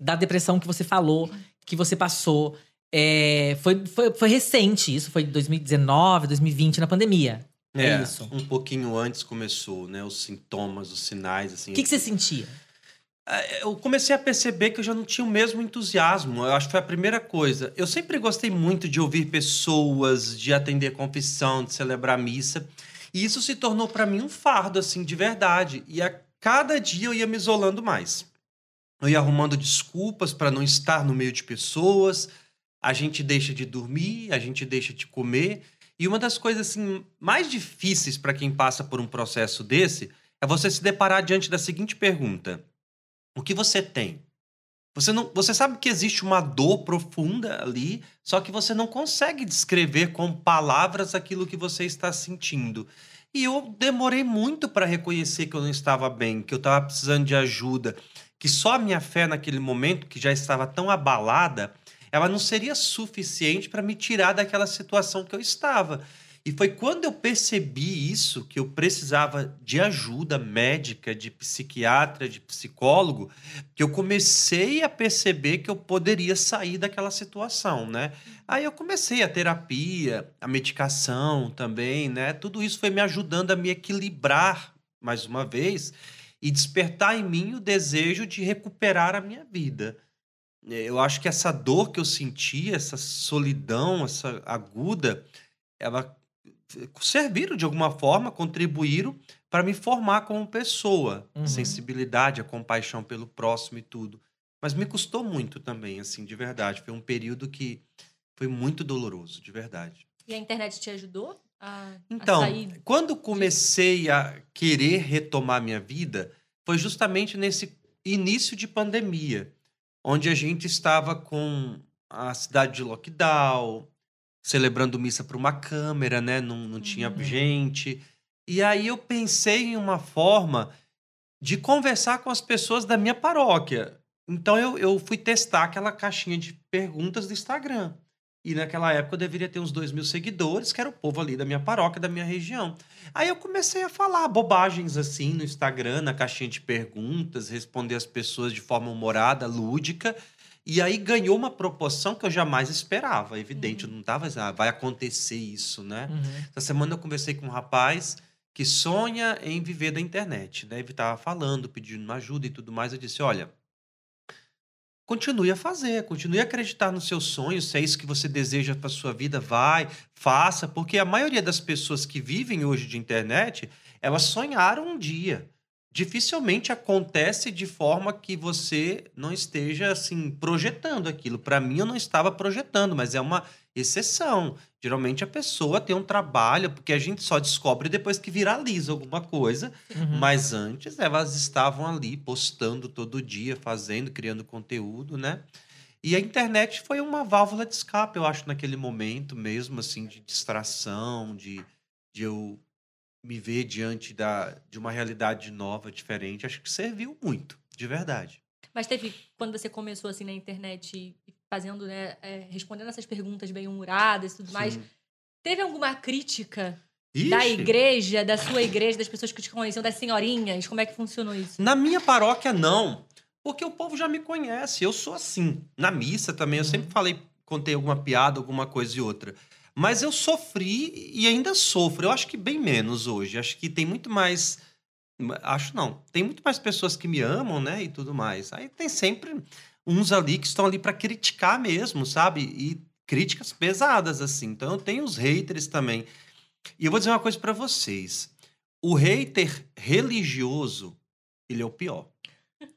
da depressão que você falou, que você passou. É, foi, foi, foi recente, isso foi 2019, 2020, na pandemia. É, isso. Um pouquinho antes começou, né? Os sintomas, os sinais, assim. O que, que você sentia? É, Eu comecei a perceber que eu já não tinha o mesmo entusiasmo. Eu acho que foi a primeira coisa. Eu sempre gostei muito de ouvir pessoas, de atender confissão, de celebrar missa. E isso se tornou para mim um fardo, assim, de verdade. E a cada dia eu ia me isolando mais. Eu ia arrumando desculpas para não estar no meio de pessoas. A gente deixa de dormir, a gente deixa de comer. E uma das coisas assim mais difíceis para quem passa por um processo desse é você se deparar diante da seguinte pergunta: o que você tem? Você, não, você sabe que existe uma dor profunda ali, só que você não consegue descrever com palavras aquilo que você está sentindo. E eu demorei muito para reconhecer que eu não estava bem, que eu estava precisando de ajuda, que só a minha fé naquele momento, que já estava tão abalada, ela não seria suficiente para me tirar daquela situação que eu estava. E foi quando eu percebi isso, que eu precisava de ajuda médica, de psiquiatra, de psicólogo, que eu comecei a perceber que eu poderia sair daquela situação, né? Aí eu comecei a terapia, a medicação também, né? Tudo isso foi me ajudando a me equilibrar mais uma vez e despertar em mim o desejo de recuperar a minha vida. Eu acho que essa dor que eu senti, essa solidão, essa aguda, ela serviram de alguma forma, contribuíram para me formar como pessoa. Uhum. A sensibilidade, a compaixão pelo próximo e tudo. Mas me custou muito também, assim, de verdade. Foi um período que foi muito doloroso, de verdade. E a internet te ajudou a, Então, a sair? quando comecei a querer retomar minha vida, foi justamente nesse início de pandemia, onde a gente estava com a cidade de lockdown, celebrando missa para uma câmera, né? Não, não tinha Uhum. gente. E aí eu pensei em uma forma de conversar com as pessoas da minha paróquia. Então eu, eu fui testar aquela caixinha de perguntas do Instagram. E naquela época eu deveria ter uns dois mil seguidores, que era o povo ali da minha paróquia, da minha região. Aí eu comecei a falar bobagens assim no Instagram, na caixinha de perguntas, responder as pessoas de forma humorada, lúdica. E aí ganhou uma proporção que eu jamais esperava. Evidente, eu não tava, ah, vai acontecer isso, né? Uhum. Essa semana eu conversei com um rapaz que sonha em viver da internet, né? Ele estava falando, pedindo uma ajuda e tudo mais. Eu disse: olha, continue a fazer, continue a acreditar nos seus sonhos. Se é isso que você deseja para sua vida, vai, faça, porque a maioria das pessoas que vivem hoje de internet, elas sonharam um dia. Dificilmente acontece de forma que você não esteja assim projetando aquilo. Para mim, eu não estava projetando, mas é uma exceção. Geralmente a pessoa tem um trabalho, porque a gente só descobre depois que viraliza alguma coisa. Uhum. Mas antes elas estavam ali postando todo dia, fazendo, criando conteúdo, né? E a internet foi uma válvula de escape, eu acho, naquele momento mesmo, assim, de distração, de, de eu me ver diante da, de uma realidade nova, diferente. Acho que serviu muito, de verdade. Mas teve, quando você começou assim na internet, fazendo, né, é, respondendo essas perguntas bem humoradas e tudo mais, Sim. teve alguma crítica da Ixi, igreja, da sua igreja, das pessoas que te conheciam, das senhorinhas? Como é que funcionou isso? Na minha paróquia, não. Porque o povo já me conhece. Eu sou assim. Na missa também, eu Uhum. sempre falei, contei alguma piada, alguma coisa e outra. Mas eu sofri e ainda sofro. Eu acho que bem menos hoje. Acho que tem muito mais. Acho não. Tem muito mais pessoas que me amam, né? E tudo mais. Aí tem sempre uns ali que estão ali para criticar mesmo, sabe? E críticas pesadas, assim. Então eu tenho os haters também. E eu vou dizer uma coisa para vocês. O hater religioso, ele é o pior.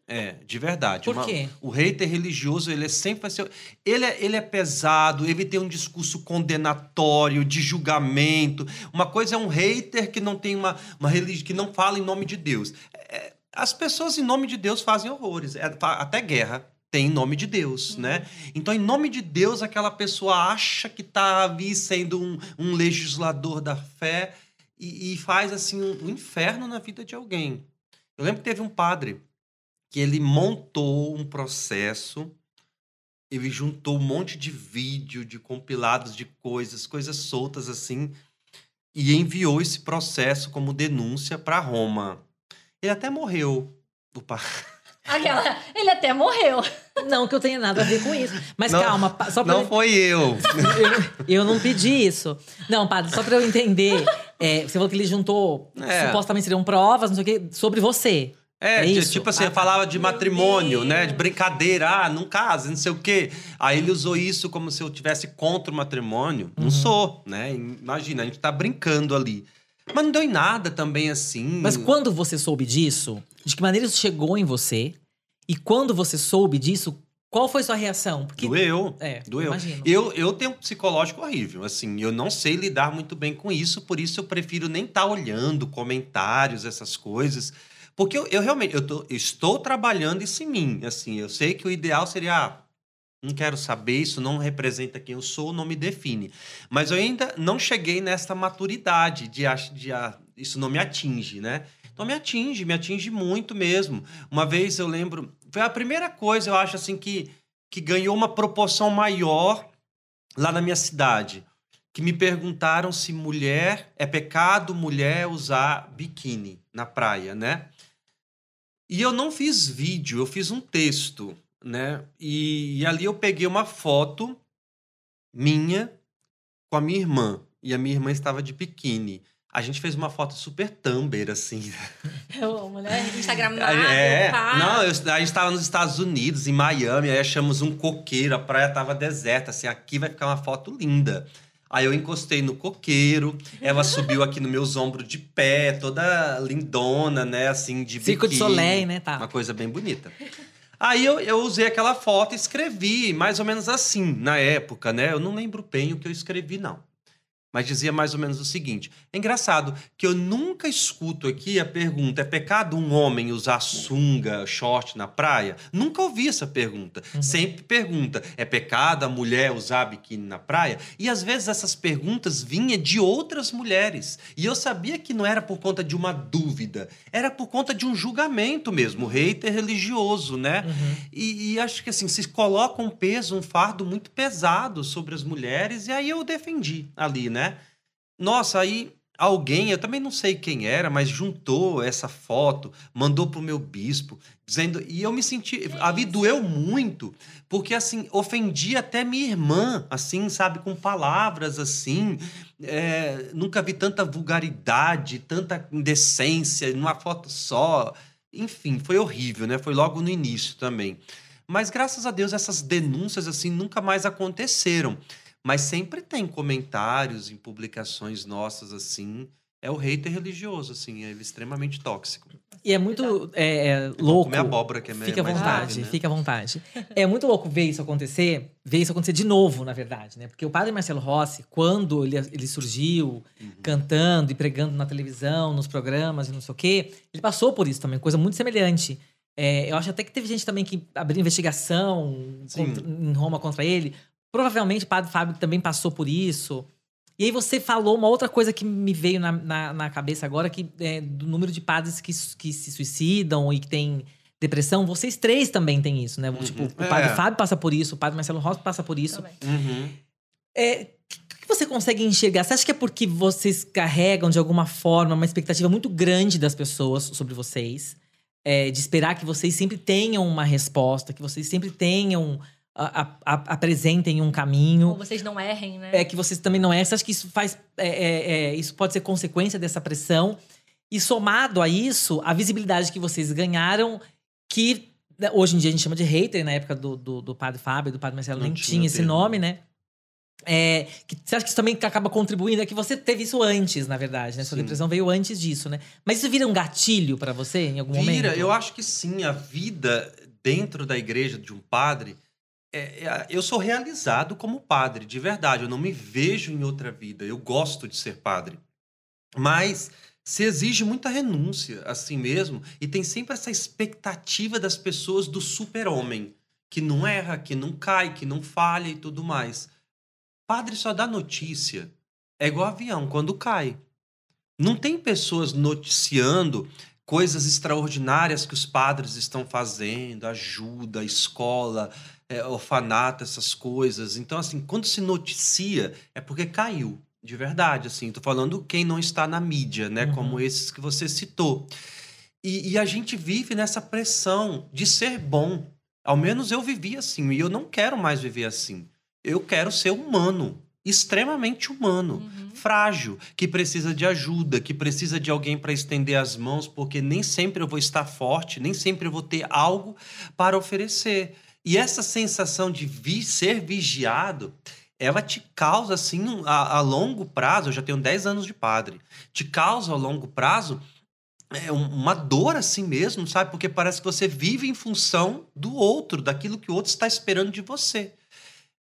É, de verdade. Por Uma- quê? o hater religioso, ele é sempre vai ser. Ele é, ele é pesado, ele tem um discurso condenatório, de julgamento. Uma coisa é um hater que não tem uma, uma religião, que não fala em nome de Deus. É, as pessoas em nome de Deus fazem horrores. É, até guerra tem em nome de Deus, né? Então, em nome de Deus, aquela pessoa acha que está ali sendo um, um legislador da fé e, e faz assim um, um inferno na vida de alguém. Eu lembro que teve um padre que ele montou um processo, ele juntou um monte de vídeo, de compilados de coisas, coisas soltas assim, e enviou esse processo como denúncia para Roma. Ele até morreu. O pa- Aquela, ele até morreu. Não que eu tenha nada a ver com isso. Mas Não, calma, só pra Não eu, foi eu. eu, eu não pedi isso. Não, padre, só pra eu entender. é, você falou que ele juntou, É. supostamente seriam provas, não sei o quê, sobre você. É, É isso? tipo assim, Ah, tá. falava de matrimônio, né? De Deus. brincadeira, ah, não casa, não sei o quê. Aí ele usou isso como se eu tivesse contra o matrimônio. Uhum. Não sou, né? Imagina, a gente tá brincando ali. Mas não deu em nada também assim. Mas quando você soube disso, de que maneira isso chegou em você? E quando você soube disso, qual foi sua reação? Porque Doeu. É, Doeu. imagino. Eu, eu tenho um psicológico horrível, assim, eu não sei lidar muito bem com isso, por isso eu prefiro nem estar olhando comentários, essas coisas. Porque eu, eu realmente eu tô- estou trabalhando isso em mim. Assim, eu sei que o ideal seria. ah, não quero saber, isso não representa quem eu sou, não me define. Mas eu ainda não cheguei nessa maturidade de, de ah, isso não me atinge, né? Então me atinge, me atinge muito mesmo. Uma vez eu lembro, foi a primeira coisa, eu acho assim que que ganhou uma proporção maior lá na minha cidade. que me perguntaram se mulher é pecado mulher usar biquíni na praia, né? E eu não fiz vídeo, eu fiz um texto, né? E, e ali eu peguei uma foto minha com a minha irmã. E a minha irmã estava de biquíni. A gente fez uma foto super Tumblr, assim. Eu amo, né? Instagram é, pá. não, eu, a gente estava nos Estados Unidos, em Miami, aí achamos um coqueiro, a praia tava deserta, assim, aqui vai ficar uma foto linda. Aí eu encostei no coqueiro, ela subiu aqui nos meus ombros de pé, toda lindona, né, assim, de Circo de biquíni. Soleil, né? Tá. Uma coisa bem bonita. Aí eu, eu usei aquela foto e escrevi mais ou menos assim, na época, né? Eu não lembro bem o que eu escrevi, não. Mas dizia mais ou menos o seguinte: é engraçado que eu nunca escuto aqui a pergunta: é pecado um homem usar sunga, short na praia? Nunca ouvi essa pergunta. Sempre pergunta: é pecado a mulher usar biquíni na praia? E às vezes essas perguntas vinham de outras mulheres. E eu sabia que não era por conta de uma dúvida, era por conta de um julgamento mesmo, hater religioso, né? E, e acho que assim, se coloca um peso, um fardo muito pesado sobre as mulheres, e aí eu defendi ali, né? Nossa, aí alguém, eu também não sei quem era, mas juntou essa foto, mandou pro meu bispo, dizendo. E eu me senti. A vida doeu muito, porque assim, ofendi até minha irmã, assim, sabe, com palavras assim. É, nunca vi tanta vulgaridade, tanta indecência numa foto só. Enfim, foi horrível, né? Foi logo no início também. Mas graças a Deus essas denúncias assim nunca mais aconteceram. Mas sempre tem comentários em publicações nossas assim. É o hater religioso, assim, é extremamente tóxico. E é muito é, é, louco. comer abóbora, que é Fica à vontade, leve, né? fica à vontade. É muito louco ver isso acontecer, ver isso acontecer de novo, na verdade, né? Porque o padre Marcelo Rossi, quando ele, ele surgiu, Uhum. cantando e pregando na televisão, nos programas e não sei o quê, ele passou por isso também, coisa muito semelhante. É, eu acho até que teve gente também que abriu investigação contra- em Roma contra ele. Provavelmente o padre Fábio também passou por isso. E aí você falou uma outra coisa que me veio na, na, na cabeça agora, que é do número de padres que, que se suicidam e que tem depressão. Vocês três também têm isso, né? Tipo, o padre É. Fábio passa por isso, o padre Marcelo Rossi passa por isso. Uhum. É, o que você consegue enxergar? Você acha que é porque vocês carregam, de alguma forma, uma expectativa muito grande das pessoas sobre vocês? É, de esperar que vocês sempre tenham uma resposta, que vocês sempre tenham... a- a- apresentem um caminho. Ou vocês não errem, né? É que vocês também não é. Você acha que isso faz. é, é, é, isso pode ser consequência dessa pressão? E somado a isso, a visibilidade que vocês ganharam, que né, hoje em dia a gente chama de hater, na época do, do, do padre Fábio, do padre Marcelo, Não nem tinha tinha esse termo. nome, né? É, que, você acha que isso também acaba contribuindo? É que você teve isso antes, na verdade, né? Sua Sim. depressão veio antes disso, né? Mas isso vira um gatilho pra você em algum Vira, momento? eu acho que sim. A vida dentro da igreja de um padre. É- é- eu sou realizado como padre, de verdade. Eu não me vejo em outra vida. Eu gosto de ser padre. Mas se exige muita renúncia, assim mesmo. E tem sempre essa expectativa das pessoas do super-homem. Que não erra, que não cai, que não falha e tudo mais. Padre só dá notícia. É igual avião, quando cai. Não tem pessoas noticiando coisas extraordinárias que os padres estão fazendo, ajuda, escola, é, orfanato, essas coisas. Então, assim, quando se noticia, é porque caiu, de verdade, assim. Tô falando quem não está na mídia, né? Uhum. Como esses que você citou. E, e a gente vive nessa pressão de ser bom. Ao menos eu vivi assim, e eu não quero mais viver assim. Eu quero ser humano, extremamente humano Uhum. frágil, que precisa de ajuda, que precisa de alguém para estender as mãos, porque nem sempre eu vou estar forte, nem sempre eu vou ter algo para oferecer. E essa sensação de vi, ser vigiado, ela te causa, assim, a, a longo prazo, eu já tenho 10 anos de padre, te causa a longo prazo é, um- uma dor assim mesmo, sabe? Porque parece que você vive em função do outro, daquilo que o outro está esperando de você.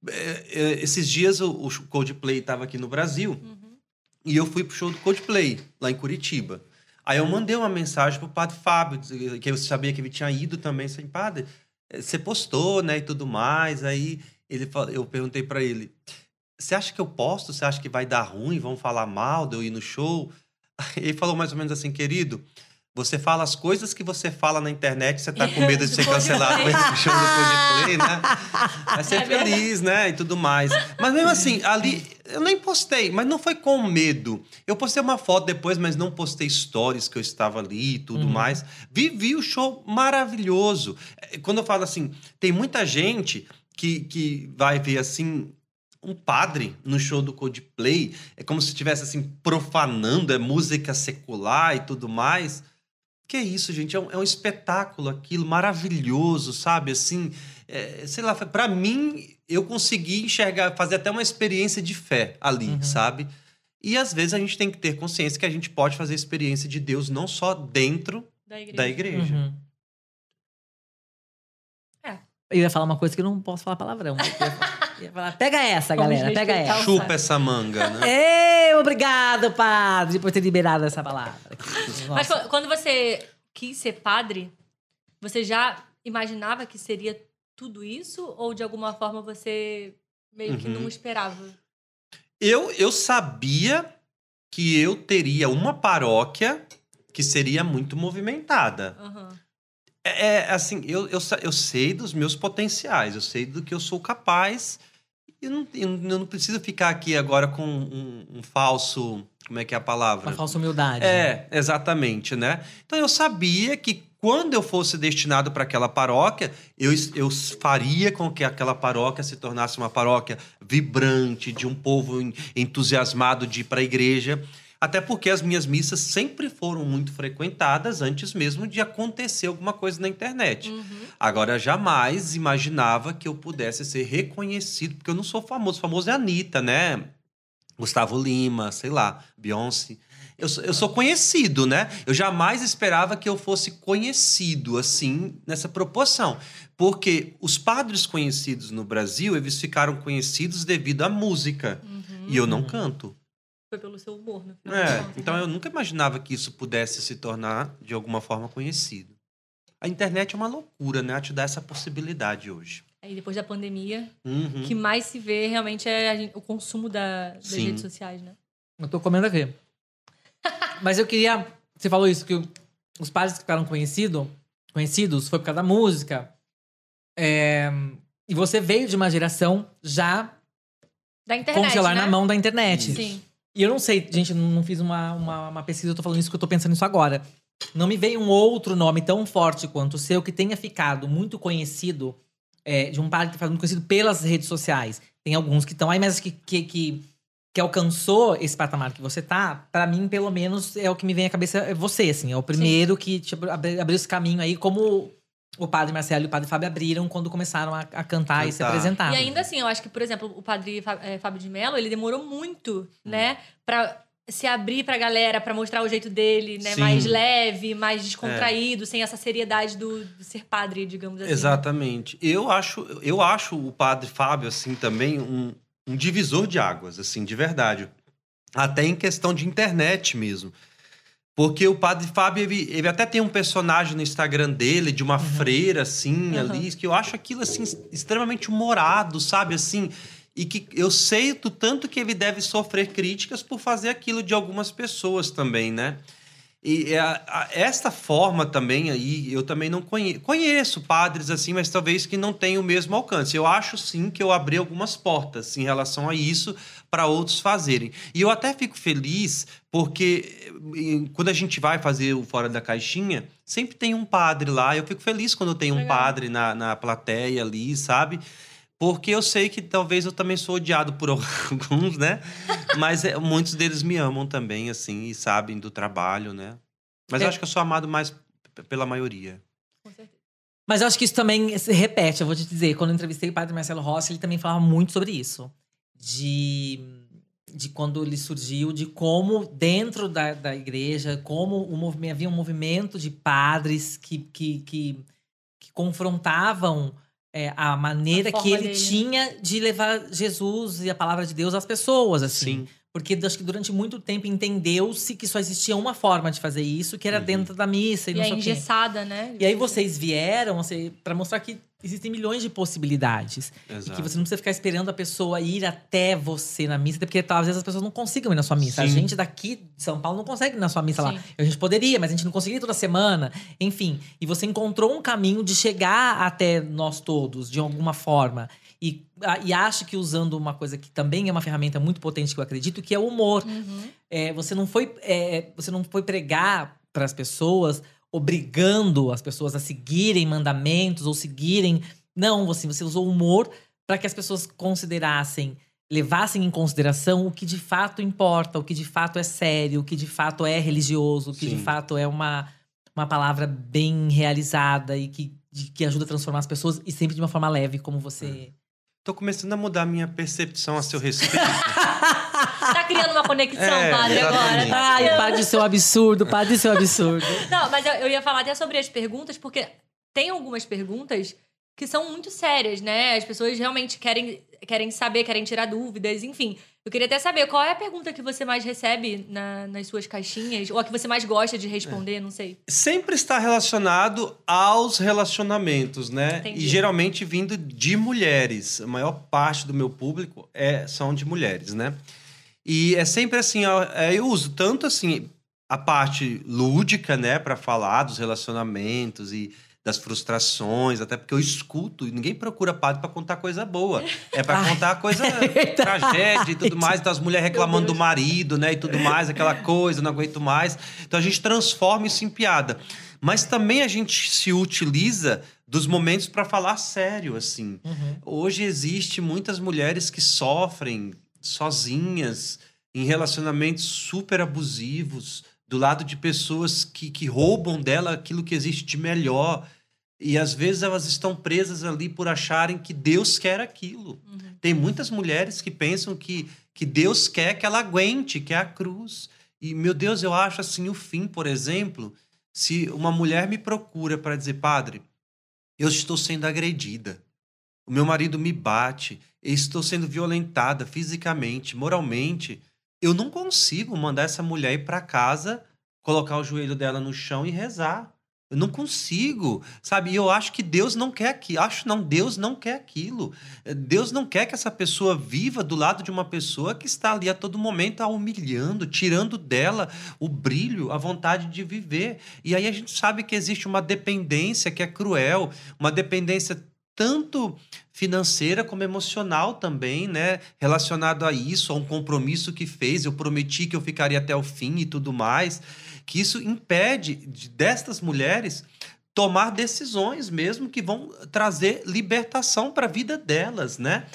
É, é, esses dias o, Coldplay estava aqui no Brasil Uhum. e eu fui pro show do Coldplay, lá em Curitiba. Aí eu mandei uma mensagem pro padre Fábio, que eu sabia que ele tinha ido também, sem padre. eh, Você postou, né, e tudo mais. Aí ele, eu perguntei para ele: Você acha que eu posto? Você acha que vai dar ruim? Vão falar mal de eu ir no show? Ele falou mais ou menos assim, querido. Você fala as coisas que você fala na internet, você tá com medo de ser Do cancelado com esse show do Coldplay, né? Vai ser É feliz, né? E tudo mais. Mas mesmo assim, ali Eu nem postei, mas não foi com medo. Eu postei uma foto depois, mas não postei stories que eu estava ali e tudo Uhum. mais. Vivi o show maravilhoso. É, Quando eu falo assim, tem muita gente que, que vai ver assim. Um padre no show do Coldplay é como se estivesse assim profanando, é música secular e tudo mais. Que isso, gente? É um, é um espetáculo aquilo, maravilhoso, sabe? Assim, é, sei lá, pra mim, eu consegui enxergar, fazer até uma experiência de fé ali, Uhum. sabe? E às vezes a gente tem que ter consciência que a gente pode fazer experiência de Deus não só dentro Da igreja. da igreja. Uhum. É. Eu ia falar uma coisa que eu não posso falar palavrão. Ia falar- pega essa, Vamos galera, pega essa. Chupa essa manga, né? Ei, obrigado, padre, por ter liberado essa palavra. Mas quando você quis ser padre, você já imaginava que seria tudo isso? Ou de alguma forma você meio que Uhum. não esperava? Eu, eu sabia que eu teria uma paróquia que seria muito movimentada. Aham. É, é, assim, eu, eu, eu sei dos meus potenciais, eu sei do que eu sou capaz. E eu não, eu não preciso ficar aqui agora com um, um falso. Como é que é a palavra? Uma falsa humildade. É, exatamente, né? Então eu sabia que quando eu fosse destinado para aquela paróquia, eu, eu faria com que aquela paróquia se tornasse uma paróquia vibrante, de um povo en- entusiasmado de ir para a igreja. Até porque as minhas missas sempre foram muito frequentadas antes mesmo de acontecer alguma coisa na internet. Uhum. Agora, jamais imaginava que eu pudesse ser reconhecido, porque eu não sou famoso. Famoso é a Anitta, né? Gustavo Lima, sei lá, Beyoncé. Eu, sou- eu sou conhecido, né? Eu jamais esperava que eu fosse conhecido assim, nessa proporção. Porque os padres conhecidos no Brasil, eles ficaram conhecidos devido à música. Uhum. E eu não canto. Foi pelo seu humor, no final É, então né? eu nunca imaginava que isso pudesse se tornar, de alguma forma, conhecido. A internet é uma loucura, né? A te dá essa possibilidade hoje. Aí depois da pandemia, Uhum. o que mais se vê realmente é a gente- o consumo da- das Sim. redes sociais, né? Eu tô comendo aqui. Mas eu queria. Você falou isso, que os padres que ficaram conhecido, conhecidos foi por causa da música. É, e você veio de uma geração já Da internet, com o celular né? na mão da internet. Sim. E eu não sei, gente, não fiz uma, uma, uma pesquisa, eu tô falando isso que eu tô pensando nisso agora. Não me veio um outro nome tão forte quanto o seu que tenha ficado muito conhecido, é, de um padre que ficado muito conhecido pelas redes sociais. Tem alguns que estão aí, mas que, que, que, que alcançou esse patamar que você tá, pra mim, pelo menos, é o que me vem à cabeça, é você, assim. É o primeiro que tipo, abri- abriu esse caminho aí, como o padre Marcelo e o padre Fábio abriram quando começaram a, a cantar, e se Cantar. apresentar. E ainda assim, eu acho que, por exemplo, o padre eh, Fábio de Mello, ele demorou muito, né? Pra se abrir pra galera, pra mostrar o jeito dele, né? Sim. Mais leve, mais descontraído, sem essa seriedade do, do ser padre, digamos assim. Exatamente. Eu acho, eu acho o padre Fábio, assim, também um, um divisor de águas, assim, de verdade. Até em questão de internet mesmo. Porque o padre Fábio, ele, ele até tem um personagem no Instagram dele, de uma freira, assim, Uhum. ali, que eu acho aquilo, assim, extremamente humorado, sabe, assim... E que eu sei do tanto que ele deve sofrer críticas por fazer aquilo de algumas pessoas também, né? E é a- a- esta forma também aí, eu também não conheço. Conheço padres assim, mas talvez que não tenham o mesmo alcance. Eu acho sim que eu abri algumas portas em relação a isso para outros fazerem. E eu até fico feliz porque eh, quando a gente vai fazer o Fora da Caixinha, sempre tem um padre lá. Eu fico feliz quando tem um Legal. padre na, na plateia ali, sabe? Porque eu sei que talvez eu também sou odiado por alguns, né? Mas é, muitos deles me amam também, assim, e sabem do trabalho, né? Mas eu É. acho que eu sou amado mais pela maioria. Com certeza. Mas eu acho que isso também se repete, eu vou te dizer. Quando eu entrevistei o padre Marcelo Rossi, ele também falava muito sobre isso. De, de quando ele surgiu, de como dentro da, da igreja, como o movimento, havia um movimento de padres que, que, que, que confrontavam é, a maneira A que ele dele, né? tinha de levar Jesus e a palavra de Deus às pessoas, assim. Sim. Porque acho que durante muito tempo entendeu-se que só existia uma forma de fazer isso, que era Uhum. dentro da missa e, E não é sei o quê. engessada, né? E aí vocês vieram assim, para mostrar que existem milhões de possibilidades. E Exato. que você não precisa ficar esperando a pessoa ir até você na missa, porque tá, às vezes as pessoas não consigam ir na sua missa. A Sim. gente daqui de São Paulo não consegue ir na sua missa lá. Sim. A gente poderia, mas a gente não conseguiria toda semana. Enfim, e você encontrou um caminho de chegar até nós todos, de alguma forma. E, a- e acho que usando uma coisa que também é uma ferramenta muito potente que eu acredito, que é o humor. Uhum. É, você não foi é, você não foi pregar para as pessoas obrigando as pessoas a seguirem mandamentos ou seguirem não você você usou humor para que as pessoas considerassem levassem em consideração o que de fato importa o que de fato é sério o que de fato é religioso o que de Sim. fato é uma uma palavra bem realizada e que de- que ajuda a transformar as pessoas e sempre de uma forma leve como você Tô começando a mudar minha percepção a seu respeito. Tá criando uma conexão, É, padre, agora. exatamente. Tá Ai, ser um absurdo, ser um absurdo. Não, mas eu, eu ia falar até sobre as perguntas, porque tem algumas perguntas que são muito sérias, né? As pessoas realmente querem, querem saber, querem tirar dúvidas, enfim. Eu queria até saber qual é a pergunta que você mais recebe na- nas suas caixinhas, ou a que você mais gosta de responder, não sei. Sempre está relacionado aos relacionamentos, né? Entendi. E geralmente vindo de mulheres. A maior parte do meu público é, são de mulheres, né? E é sempre assim, é, eu uso tanto assim a parte lúdica, né, para falar dos relacionamentos e das frustrações, até porque eu escuto, e ninguém procura padre para contar coisa boa. É para contar coisa tragédia e tudo mais, das mulheres reclamando do marido, né, e tudo mais, aquela coisa, não aguento mais. Então a gente transforma isso em piada. Mas também a gente se utiliza dos momentos para falar sério, assim. Uhum. Hoje existe muitas mulheres que sofrem sozinhas em relacionamentos super abusivos, do lado de pessoas que, que roubam dela aquilo que existe de melhor. E às vezes elas estão presas ali por acharem que Deus quer aquilo. Tem muitas mulheres que pensam que, que Deus quer que ela aguente, que é a cruz. E, meu Deus, eu acho assim o fim, por exemplo, se uma mulher me procura para dizer, padre, eu estou sendo agredida. O meu marido me bate, eu estou sendo violentada fisicamente, moralmente. Eu não consigo mandar essa mulher ir para casa, colocar o joelho dela no chão e rezar. Eu não consigo, sabe? E eu acho que Deus não quer aquilo. Acho não, Deus não quer aquilo. Eh, Deus não quer que essa pessoa viva do lado de uma pessoa que está ali a todo momento a humilhando, tirando dela o brilho, a vontade de viver. E aí a gente sabe que existe uma dependência que é cruel, uma dependência tanto financeira como emocional também, né? Relacionado a isso, a um compromisso que fez, eu prometi que eu ficaria até o fim e tudo mais, que isso impede de, destas mulheres tomar decisões mesmo que vão trazer libertação para a vida delas, né?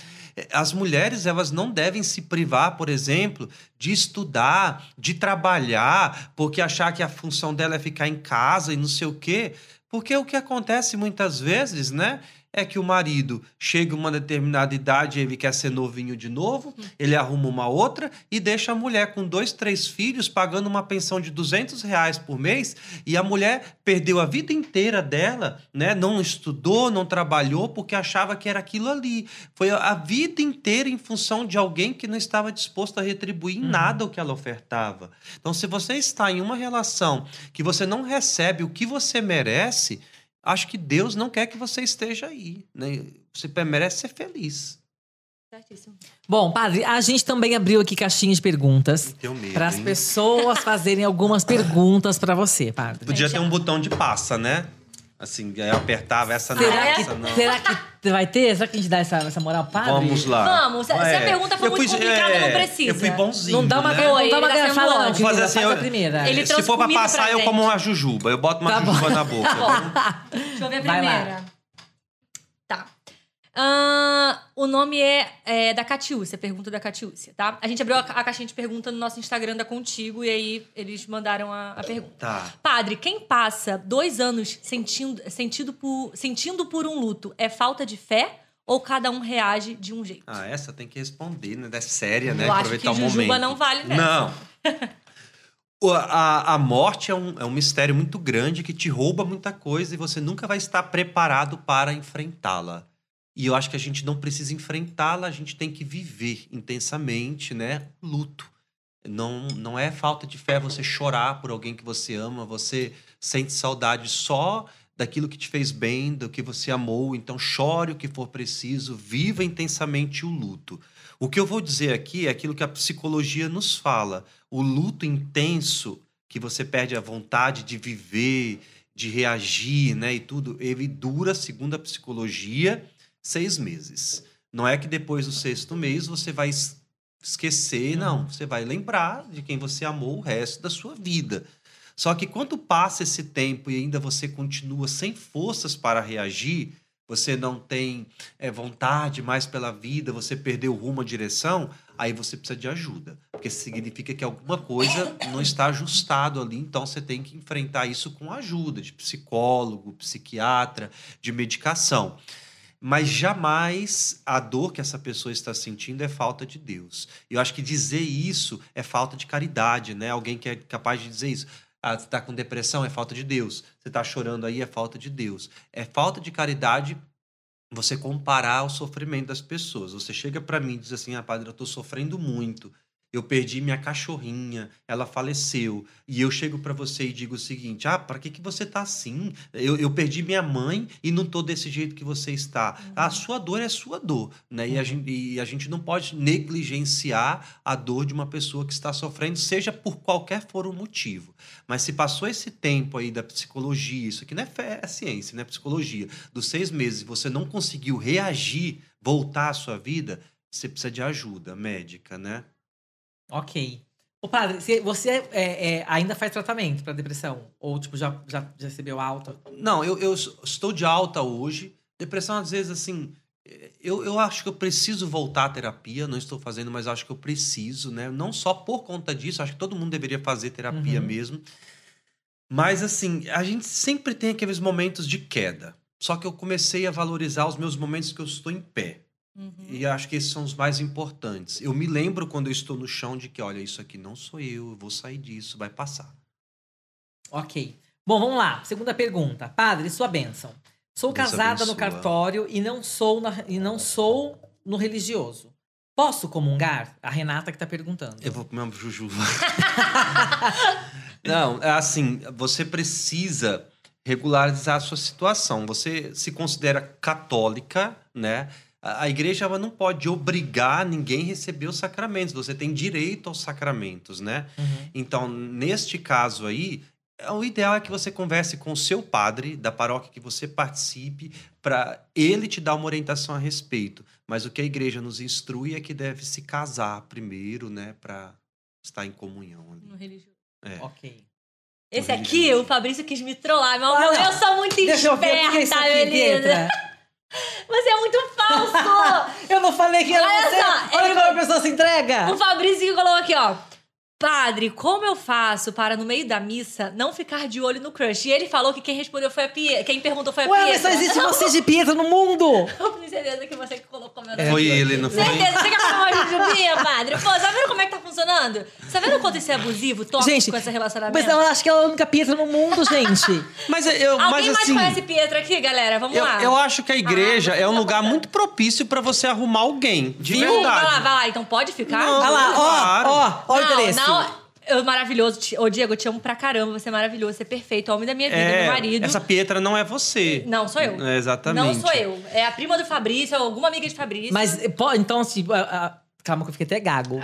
As mulheres, elas não devem se privar, por exemplo, de estudar, de trabalhar, porque achar que a função dela é ficar em casa e não sei o quê. Porque o que acontece muitas vezes, né? É que o marido chega a uma determinada idade, ele quer ser novinho de novo, ele arruma uma outra e deixa a mulher com dois, três filhos pagando uma pensão de 200 reais por mês e a mulher perdeu a vida inteira dela, né? Não estudou, não trabalhou porque achava que era aquilo ali. Foi a- vida inteira em função de alguém que não estava disposto a retribuir em nada o que ela ofertava. Então, se você está em uma relação que você não recebe o que você merece, acho que Deus não quer que você esteja aí. Né? Você merece ser feliz. Certíssimo. Bom, padre, a gente também abriu aqui caixinha de perguntas para as pessoas fazerem algumas perguntas para você, padre. Podia ter um botão de passa, né? Assim, aí eu apertava essa não, Será essa que, não. será que vai ter? Será que a gente dá essa, essa moral, padre? Vamos lá. Vamos, se- se a pergunta for Eu muito fui- complicada, não precisa. Eu fui bonzinho. Não dá uma, né? não Oi, dá uma tá garfada, não, bom. querida. Fazer assim, eu- primeira. Ele Se trouxe for pra passar, pra eu como uma jujuba. Eu boto uma Tá bom. jujuba na boca. Deixa eu ver a Vai lá. primeira. Ahn, o nome é, é da Catiúcia, pergunta da Catiúcia, tá? A gente abriu a, a caixinha de pergunta no nosso Instagram da Contigo e aí eles mandaram a, a pergunta. Tá. Padre, quem passa dois anos sentindo, sentindo, por, sentindo por um luto é falta de fé ou cada um reage de um jeito? Ah, essa tem que responder, né? É séria, né? Eu acho Aproveitar que o Jujuba momento. não vale nessa. Não. A, a morte é um, é um mistério muito grande que te rouba muita coisa e você nunca vai estar preparado para enfrentá-la. E eu acho que a gente não precisa enfrentá-la, a gente tem que viver intensamente, né? Luto. Não, não é falta de fé você chorar por alguém que você ama, você sente saudade só daquilo que te fez bem, do que você amou. Então, chore o que for preciso, viva intensamente o luto. O que eu vou dizer aqui é aquilo que a psicologia nos fala. O luto intenso, que você perde a vontade de viver, de reagir, né, e tudo, ele dura, segundo a psicologia, seis meses. Não é que depois do sexto mês você vai es- esquecer, não. Você vai lembrar de quem você amou o resto da sua vida. Só que quando passa esse tempo e ainda você continua sem forças para reagir, você não tem é, vontade mais pela vida, você perdeu o rumo, a direção, aí você precisa de ajuda. Porque significa que alguma coisa não está ajustado ali, então você tem que enfrentar isso com ajuda de psicólogo, psiquiatra, de medicação. Mas jamais a dor que essa pessoa está sentindo é falta de Deus. Eu acho que dizer isso é falta de caridade, né? Alguém que é capaz de dizer isso. Ah, você está com depressão, é falta de Deus. Você está chorando aí, é falta de Deus. É falta de caridade você comparar o sofrimento das pessoas. Você chega para mim e diz assim: ah, padre, eu estou sofrendo muito. Eu perdi minha cachorrinha, ela faleceu. E eu chego para você e digo o seguinte: ah, para que, que você tá assim? Eu, eu perdi minha mãe e não tô desse jeito que você está. A sua dor é sua dor, né? E, a gente, e a gente não pode negligenciar a dor de uma pessoa que está sofrendo, seja por qualquer for o motivo. Mas se passou esse tempo aí da psicologia, isso aqui não é, fé, é ciência, não é psicologia, dos seis meses, você não conseguiu reagir, voltar à sua vida, você precisa de ajuda médica, né? Ok. Ô, padre, você, você é, é, ainda faz tratamento para depressão? Ou, tipo, já, já, já recebeu alta? Não, eu, eu estou de alta hoje. Depressão, às vezes, assim. Eu, eu acho que eu preciso voltar à terapia. Não estou fazendo, mas acho que eu preciso, né? Não só por conta disso, acho que todo mundo deveria fazer terapia Uhum. mesmo. Mas, assim, a gente sempre tem aqueles momentos de queda. Só que eu comecei a valorizar os meus momentos que eu estou em pé. Uhum. E acho que esses são os mais importantes. Eu me lembro quando eu estou no chão de que, olha, isso aqui não sou eu, eu vou sair disso, vai passar. Ok. Bom, vamos lá. Segunda pergunta. Padre, sua bênção. Sou Deus casada no abençoa. cartório e não sou na- e não sou no religioso. Posso comungar? A Renata que tá perguntando. Eu vou comer uma jujuba. Não, é assim, você precisa regularizar a sua situação. Você se considera católica, né? A a igreja ela não pode obrigar ninguém a receber os sacramentos. Você tem direito aos sacramentos, né? Uhum. Então, neste caso aí, é, o ideal é que você converse com o seu padre da paróquia que você participe para ele te dar uma orientação a respeito. Mas o que a igreja nos instrui é que deve se casar primeiro, né, para estar em comunhão. ali. No religioso. É. Ok. Esse aqui, o Fabrício quis me trollar. Meu Ah, não. eu sou muito Deixa eu ver o que é isso esperta, aqui. Você é muito falso! Eu não falei que era Olha você. só, Olha como a pessoa se entrega. o Fabrício que colocou aqui, ó. Padre, como eu faço para, no meio da missa, não ficar de olho no crush? E ele falou que quem respondeu foi a Pietra. Quem perguntou foi a Ué, mas Pietra. só existe você de Pietra no mundo. Eu tenho certeza que você que colocou meu nome. É. Foi ele, não foi? Certeza, você quer comer uma jujubinha, padre? Pô, tá vendo como é que tá funcionando? Tá vendo quanto isso é abusivo, tóxico Gente, com esse relacionamento? Mas eu acho que ela é a única Pietra no mundo, gente. Mas eu, Alguém mas mais assim, conhece Pietra aqui, galera? Vamos eu, lá. eu acho que a igreja Ah, é um lugar muito propício para você arrumar alguém, de Viu? Vai verdade. lá, vai lá. Então pode ficar? Não, Olha lá, Claro. ó, ó, ó o interesse. não. Eu maravilhoso. Ô, Diego, eu te amo pra caramba. Você é maravilhoso, você é perfeito. Homem da minha vida, É, meu marido. essa Pietra não é você. Não, sou eu. É, exatamente. Não sou eu. É a prima do Fabrício, é alguma amiga de Fabrício. Mas, pô, então, assim, calma que eu fiquei até gago.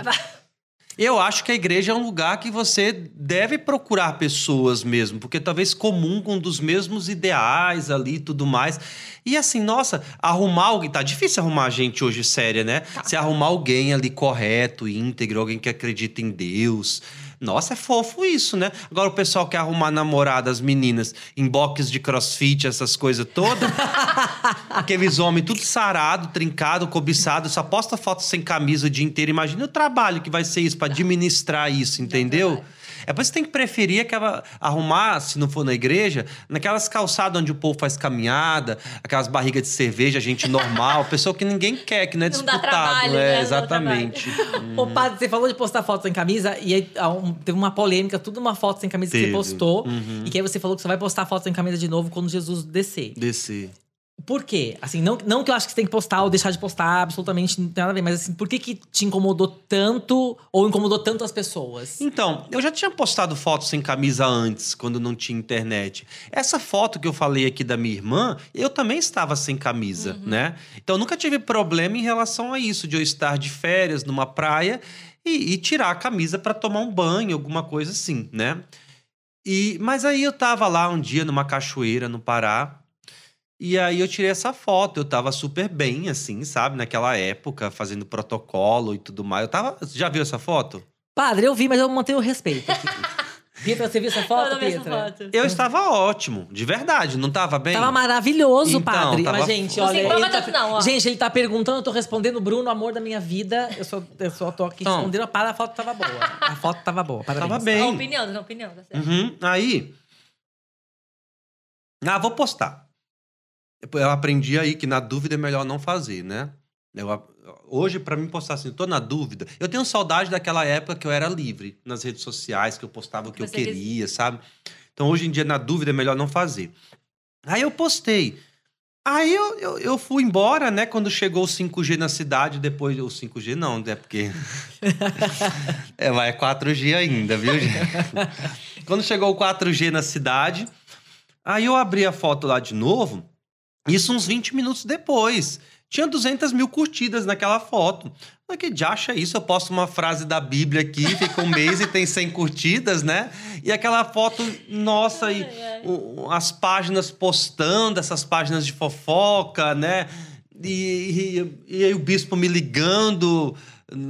Eu acho que a igreja é um lugar que você deve procurar pessoas mesmo, porque talvez comungam dos mesmos ideais ali e tudo mais. E assim, nossa, arrumar alguém. Tá difícil arrumar gente hoje séria, né? Se arrumar alguém ali correto, íntegro, alguém que acredita em Deus. Nossa, é fofo isso, né? Agora o pessoal quer arrumar namorada, as meninas, em box de crossfit, essas coisas todas. Aqueles homens tudo sarado, trincado, cobiçado, só posta foto sem camisa o dia inteiro. Imagina o trabalho que vai ser isso para administrar isso, entendeu? É por isso que tem que preferir aquela, arrumar, se não for na igreja, naquelas calçadas onde o povo faz caminhada, aquelas barrigas de cerveja, gente normal, pessoa que ninguém quer, que não é Não dá disputado. trabalho, é, né? Não dá exatamente. Ô, padre, você falou de postar foto sem camisa e aí teve uma polêmica, tudo uma foto sem camisa que Teve. você postou. Uhum. E que aí você falou que você vai postar foto sem camisa de novo quando Jesus descer. Descer. Por quê? Assim, não, não que eu acho que você tem que postar ou deixar de postar, absolutamente não tem nada a ver, mas assim, por que que te incomodou tanto ou incomodou tanto as pessoas? Então, eu já tinha postado fotos sem camisa antes, quando não tinha internet. Essa foto que eu falei aqui da minha irmã, eu também estava sem camisa, né? Então, eu nunca tive problema em relação a isso, de eu estar de férias numa praia e, e tirar a camisa para tomar um banho, alguma coisa assim, né? E, mas aí eu tava lá um dia numa cachoeira no Pará. E aí eu tirei essa foto, eu tava super bem, assim, sabe? Naquela época, fazendo protocolo e tudo mais. Eu tava. Já viu essa foto? Padre, eu vi, mas eu mantenho o respeito aqui. Pietra, você viu essa Eu foto, não essa Pietra? foto. Eu estava ótimo, de verdade, não tava bem? Tava maravilhoso, Então, padre. tava Mas, gente, Não olha. empolga ele tá- tanto não, ó. Gente, ele tá perguntando, eu tô respondendo, Bruno, amor da minha vida. Eu só, eu só tô aqui Então. respondendo, para, a foto tava boa. A foto tava boa. Parabéns. Tava A bem. opinião, a opinião, tá certo. Uhum. Aí. Ah, vou postar. Eu aprendi aí que na dúvida é melhor não fazer, né? Eu, hoje, pra mim postar assim, tô na dúvida. Eu tenho saudade daquela época que eu era livre nas redes sociais, que eu postava o que eu Você quis- queria, sabe? Então, hoje em dia, na dúvida, é melhor não fazer. Aí eu postei. Aí eu, eu, eu fui embora, né? Quando chegou o 5G na cidade, depois. O 5G não, né? Porque. é, mas é 4G ainda, viu, gente? Quando chegou o 4G na cidade, aí eu abri a foto lá de novo, isso uns 20 minutos depois. Tinha 200 mil curtidas naquela foto. Mas que acha isso? Eu posto uma frase da Bíblia aqui, fica um mês e tem 100 curtidas, né? E aquela foto, nossa, e o- as páginas postando, essas páginas de fofoca, né? E, e, e aí o bispo me ligando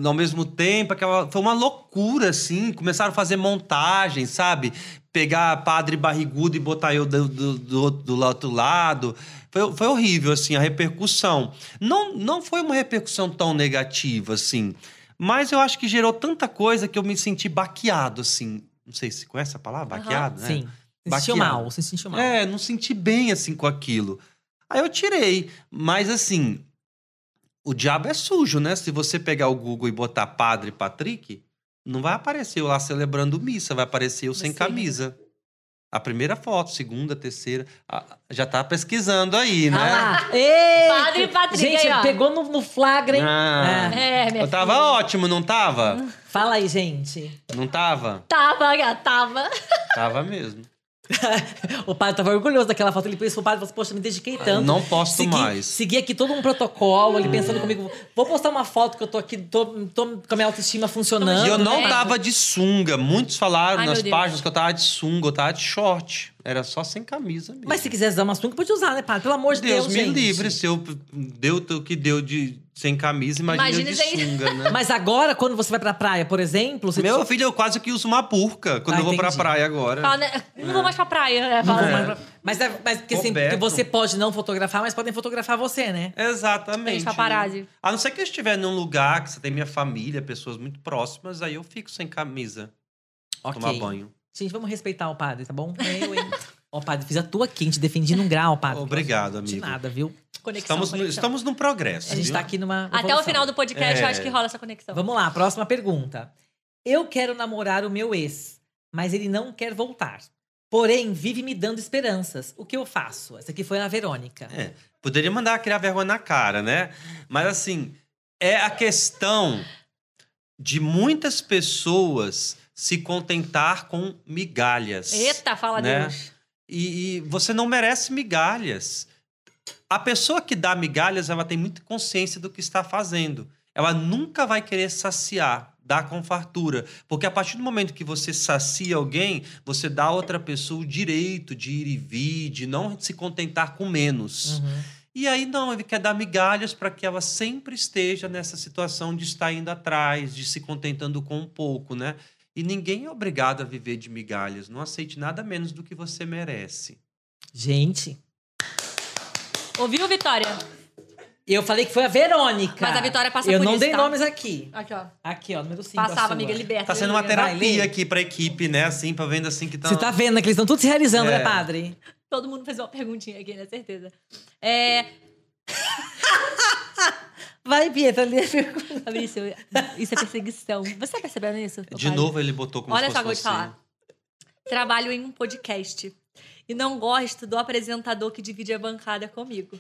ao mesmo tempo, aquela, foi uma loucura, assim. Começaram a fazer montagem, sabe? Pegar padre barrigudo e botar eu do, do, do, do outro lado. Foi, foi horrível, assim, a repercussão. Não, não foi uma repercussão tão negativa, assim. Mas eu acho que gerou tanta coisa que eu me senti baqueado, assim. Não sei se conhece a palavra? Aham. Baqueado, né? Sim. Se sentiu mal, se sentiu mal. É, não senti bem assim com aquilo. Aí eu tirei. Mas assim, o diabo é sujo, né? Se você pegar o Google e botar Padre Patrick, não vai aparecer eu lá celebrando missa, vai aparecer eu sem Você. camisa. A primeira foto, segunda, terceira. Ah, já tá pesquisando aí, né? Ah. Eita! Padre Patrick Gente, aí, ó. pegou no, no flagra, hein? Ah. É, minha Eu tava filha. ótimo, não tava? Fala aí, gente. Não tava? Tava, tava. Tava mesmo. O padre tava orgulhoso daquela foto. Ele pensou, o padre falou assim, poxa, me dediquei tanto. Não posto segui, mais. Segui aqui todo um protocolo, ele pensando comigo. Vou postar uma foto que eu tô aqui, tô, tô com a minha autoestima funcionando. E eu não né? tava de sunga. Muitos falaram Ai, nas páginas que eu tava de sunga, eu tava de short. Era só sem camisa mesmo. Mas se quiser usar uma sunga, pode usar, né, padre? Pelo amor de Deus, Deus, me gente. livre. Se eu deu o que deu de sem camisa, imagina Imagina de isso aí. sunga, né? Mas agora, quando você vai pra praia, por exemplo, você Meu filho, eu quase que uso uma burca quando Ah, eu vou pra entendi. praia agora. Fala, né, Não vou mais pra praia, né? Não Fala vou assim. mais pra- Mas, é, mas porque, assim, porque você pode não fotografar, mas podem fotografar você, né? Exatamente. Tem paparazzi. A não ser que eu estiver num lugar que você tem minha família, pessoas muito próximas, aí eu fico sem camisa. Ok. Tomar banho. Gente, vamos respeitar o padre, tá bom? Eu, hein? Ó, padre, fiz a tua aqui, te defendi num grau, padre. Obrigado, De amigo. nada, viu? Conexão, Estamos no, conexão. estamos num progresso. A gente viu? tá aqui numa. Até o evolução. final do podcast, eu É. acho que rola essa conexão. Vamos lá, próxima pergunta. Eu quero namorar o meu ex, mas ele não quer voltar. Porém, vive me dando esperanças. O que eu faço? Essa aqui foi a Verônica. É, poderia mandar criar vergonha na cara, né? Mas assim, é a questão de muitas pessoas se contentar com migalhas. Eita, fala né? Deus. E, e você não merece migalhas. A pessoa que dá migalhas, ela tem muita consciência do que está fazendo. Ela nunca vai querer saciar, dar com fartura. Porque a partir do momento que você sacia alguém, você dá a outra pessoa o direito de ir e vir, de não se contentar com menos. Uhum. E aí, não, ele quer dar migalhas para que ela sempre esteja nessa situação de estar indo atrás, de se contentando com um pouco, né? E ninguém é obrigado a viver de migalhas. Não aceite nada menos do que você merece. Gente, Ouviu, Vitória? eu falei que foi a Verônica. Mas a Vitória passa Eu por não isso, dei tá? nomes aqui. Aqui, ó. Aqui, ó, número 5. Passava, amiga, liberta. Tá sendo uma lê. terapia aqui pra equipe, né? Assim, pra vendo assim que tá. Você tá vendo né, que eles estão todos se realizando, É. né, padre? Todo mundo fez uma perguntinha aqui, né? Certeza. É... Vai, Pietra, lê a pergunta. Fabrício, isso é perseguição. Você tá percebendo isso? De Pai? novo ele botou como Olha se só fosse que eu vou te falar. Trabalho em um podcast. E não gosto do apresentador que divide a bancada comigo.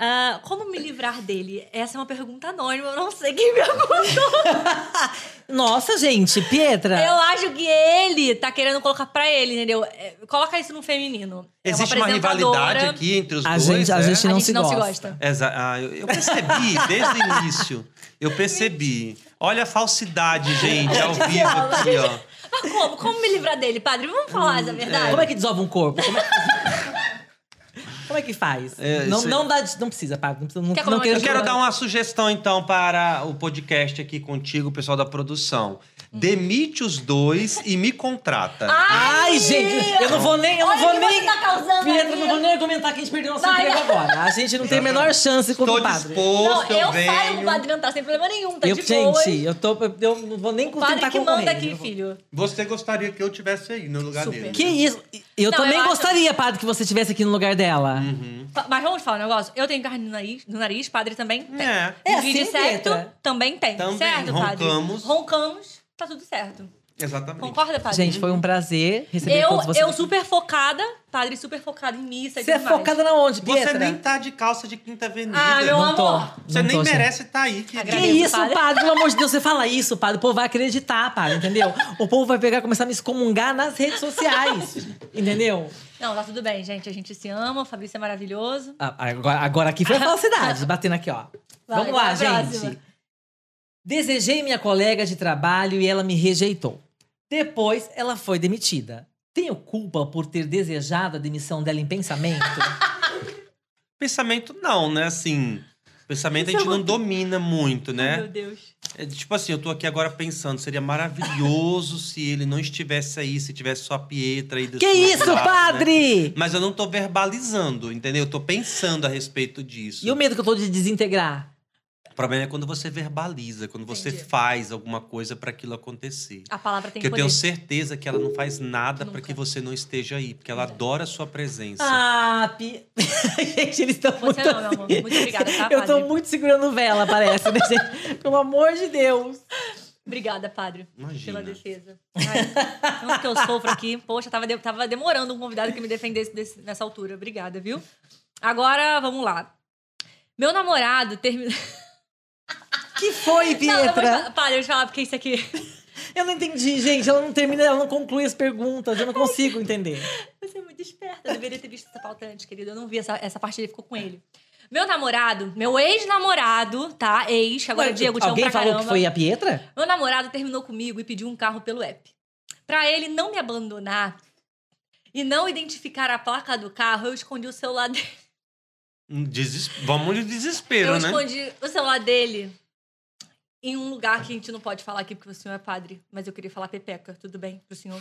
Ah, como me livrar dele? Essa é uma pergunta anônima, eu não sei quem perguntou. Nossa, gente, Pietra. Eu acho que ele tá querendo colocar pra ele, entendeu? É, Coloca isso no feminino. É Existe uma apresentadora. rivalidade aqui entre os A dois. gente- a é? gente A não gente se não se gosta. gosta. Exa- ah, eu, eu percebi desde o início. Eu percebi. Olha a falsidade, gente, ao vivo aqui, ó. Mas como? Como me livrar dele, padre? Vamos falar essa verdade. Como é que desova um corpo? Como é que, Como é que faz? É, não, não, dá, não precisa, Pablo. Não, precisa, não, Quer não quero Eu quero dar uma sugestão, então, para o podcast aqui contigo, o pessoal da produção. Demite os dois e me contrata. Ai, gente, eu não vou nem. Eu não vou o que nem. tá causando não vou nem argumentar que a gente perdeu nosso Vai, emprego agora. A gente não tem a menor chance com Estou o padre. disposto, Não, eu, eu venho. saio, o padre não tá sem problema nenhum, tá Eu, de boa. gente, eu, tô, eu não vou nem O padre tentar que manda aqui, filho. Você gostaria que eu tivesse aí no lugar Super. dele? Que isso? Eu Não, também eu acho- gostaria, padre, que você estivesse aqui no lugar dela. Uhum. Mas vamos falar um negócio? Eu tenho carne no nariz, no nariz padre também tem. É. É assim, certo, também tem. Também. Certo, padre? Roncamos. Roncamos, tá tudo certo. Exatamente. Concorda, padre? Gente, foi um prazer receber eu, todos vocês. eu aqui. super focada, padre super focado em missa e Você é focada na onde, Você Pietra? nem tá de calça de Quinta Avenida. Ah, meu Não tô. amor. Você Não nem tô, merece estar aí, querido. Que Agradeço, isso, padre. padre? Pelo amor de Deus, você fala isso, padre. O povo vai acreditar, padre, entendeu? O povo vai pegar e começar a me excomungar nas redes sociais. entendeu? Não, tá tudo bem, gente. A gente se ama, o Fabrício é maravilhoso. Ah, Agora, agora aqui foi a falsidade, batendo aqui, ó. Vai, Vamos lá, gente. próxima. Desejei minha colega de trabalho e ela me rejeitou. Depois, ela foi demitida. Tenho culpa por ter desejado a demissão dela em pensamento? Pensamento não, né? Assim, pensamento a gente não domina muito, Ai, Meu né? Deus. É, tipo assim, eu tô aqui agora pensando, seria maravilhoso se ele não estivesse aí, se tivesse só a Pietra aí do que isso, lado, né? padre? Mas eu não tô verbalizando, entendeu? Eu tô pensando a respeito disso. E o medo que eu tô de desintegrar? O problema é quando você verbaliza, quando você Entendi. faz alguma coisa para aquilo acontecer. A palavra tem Porque eu tenho certeza que ela não faz nada para que você não esteja aí, porque ela adora a sua presença. Ah, Pi... gente, eles estão muito Você não, meu assim. amor. Muito obrigada, tá, Eu tô padre? muito segurando vela, parece, né, gente? Pelo amor de Deus. Obrigada, padre, Imagina. pela defesa. Ai, tanto que eu sofro aqui. Poxa, tava, de- tava demorando um convidado que me defendesse desse- nessa altura. Obrigada, viu? Agora, vamos lá. Meu namorado terminou... Que foi, Não, eu vou te Pietra? falar- Padre, eu te falar porque isso aqui... Eu não entendi, gente. Ela não termina, ela não conclui as perguntas. Eu não consigo entender. Você é muito esperta. Eu deveria ter visto essa pauta antes, querido. Eu não vi essa, essa parte, ele ficou com ele. Meu namorado, meu ex-namorado, tá? Ex, agora Ué, Diego, amo Alguém pra falou caramba. que foi a Pietra? Meu namorado terminou comigo e pediu um carro pelo app. Pra ele não me abandonar e não identificar a placa do carro, eu escondi o celular dele. Um Deses... Vamos de desespero, eu né? escondi o celular dele em um lugar que a gente não pode falar aqui porque o senhor é padre. Mas eu queria falar pepeca. Tudo bem pro senhor?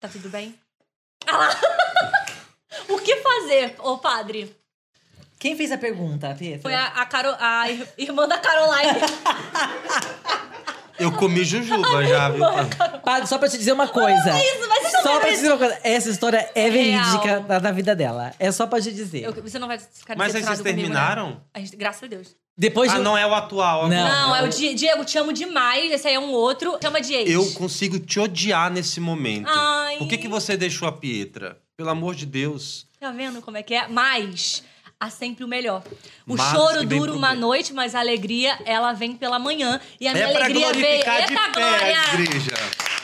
Tá tudo bem? Ah lá! o que fazer, ô padre? Quem fez a pergunta, Pietra? Foi a, a, Caro- a ir- irmã da Caroline. Eu comi jujuba já, viu? Padre, só pra te dizer uma coisa. Isso, mas isso não Só pra vai te dizer uma coisa. Essa história é verídica da, da vida dela. É só pra te dizer. Eu- você não vai ficar Mas vocês comigo, né? terminaram? A gente, graças a Deus. Depois de. Ah, não é o atual. Não. Não, é eu- o Di- Diego, te amo demais. Esse aí é um outro. Chama de ex. Eu consigo te odiar nesse momento. Ai. Por que, que você deixou a Pietra? Pelo amor de Deus. Tá vendo como é que é? Mas há sempre o melhor. O Mas choro dura uma bem. noite, mas a alegria, ela vem pela manhã. E a minha é pra alegria veio. glorificar de Eita, pé glória! a igreja.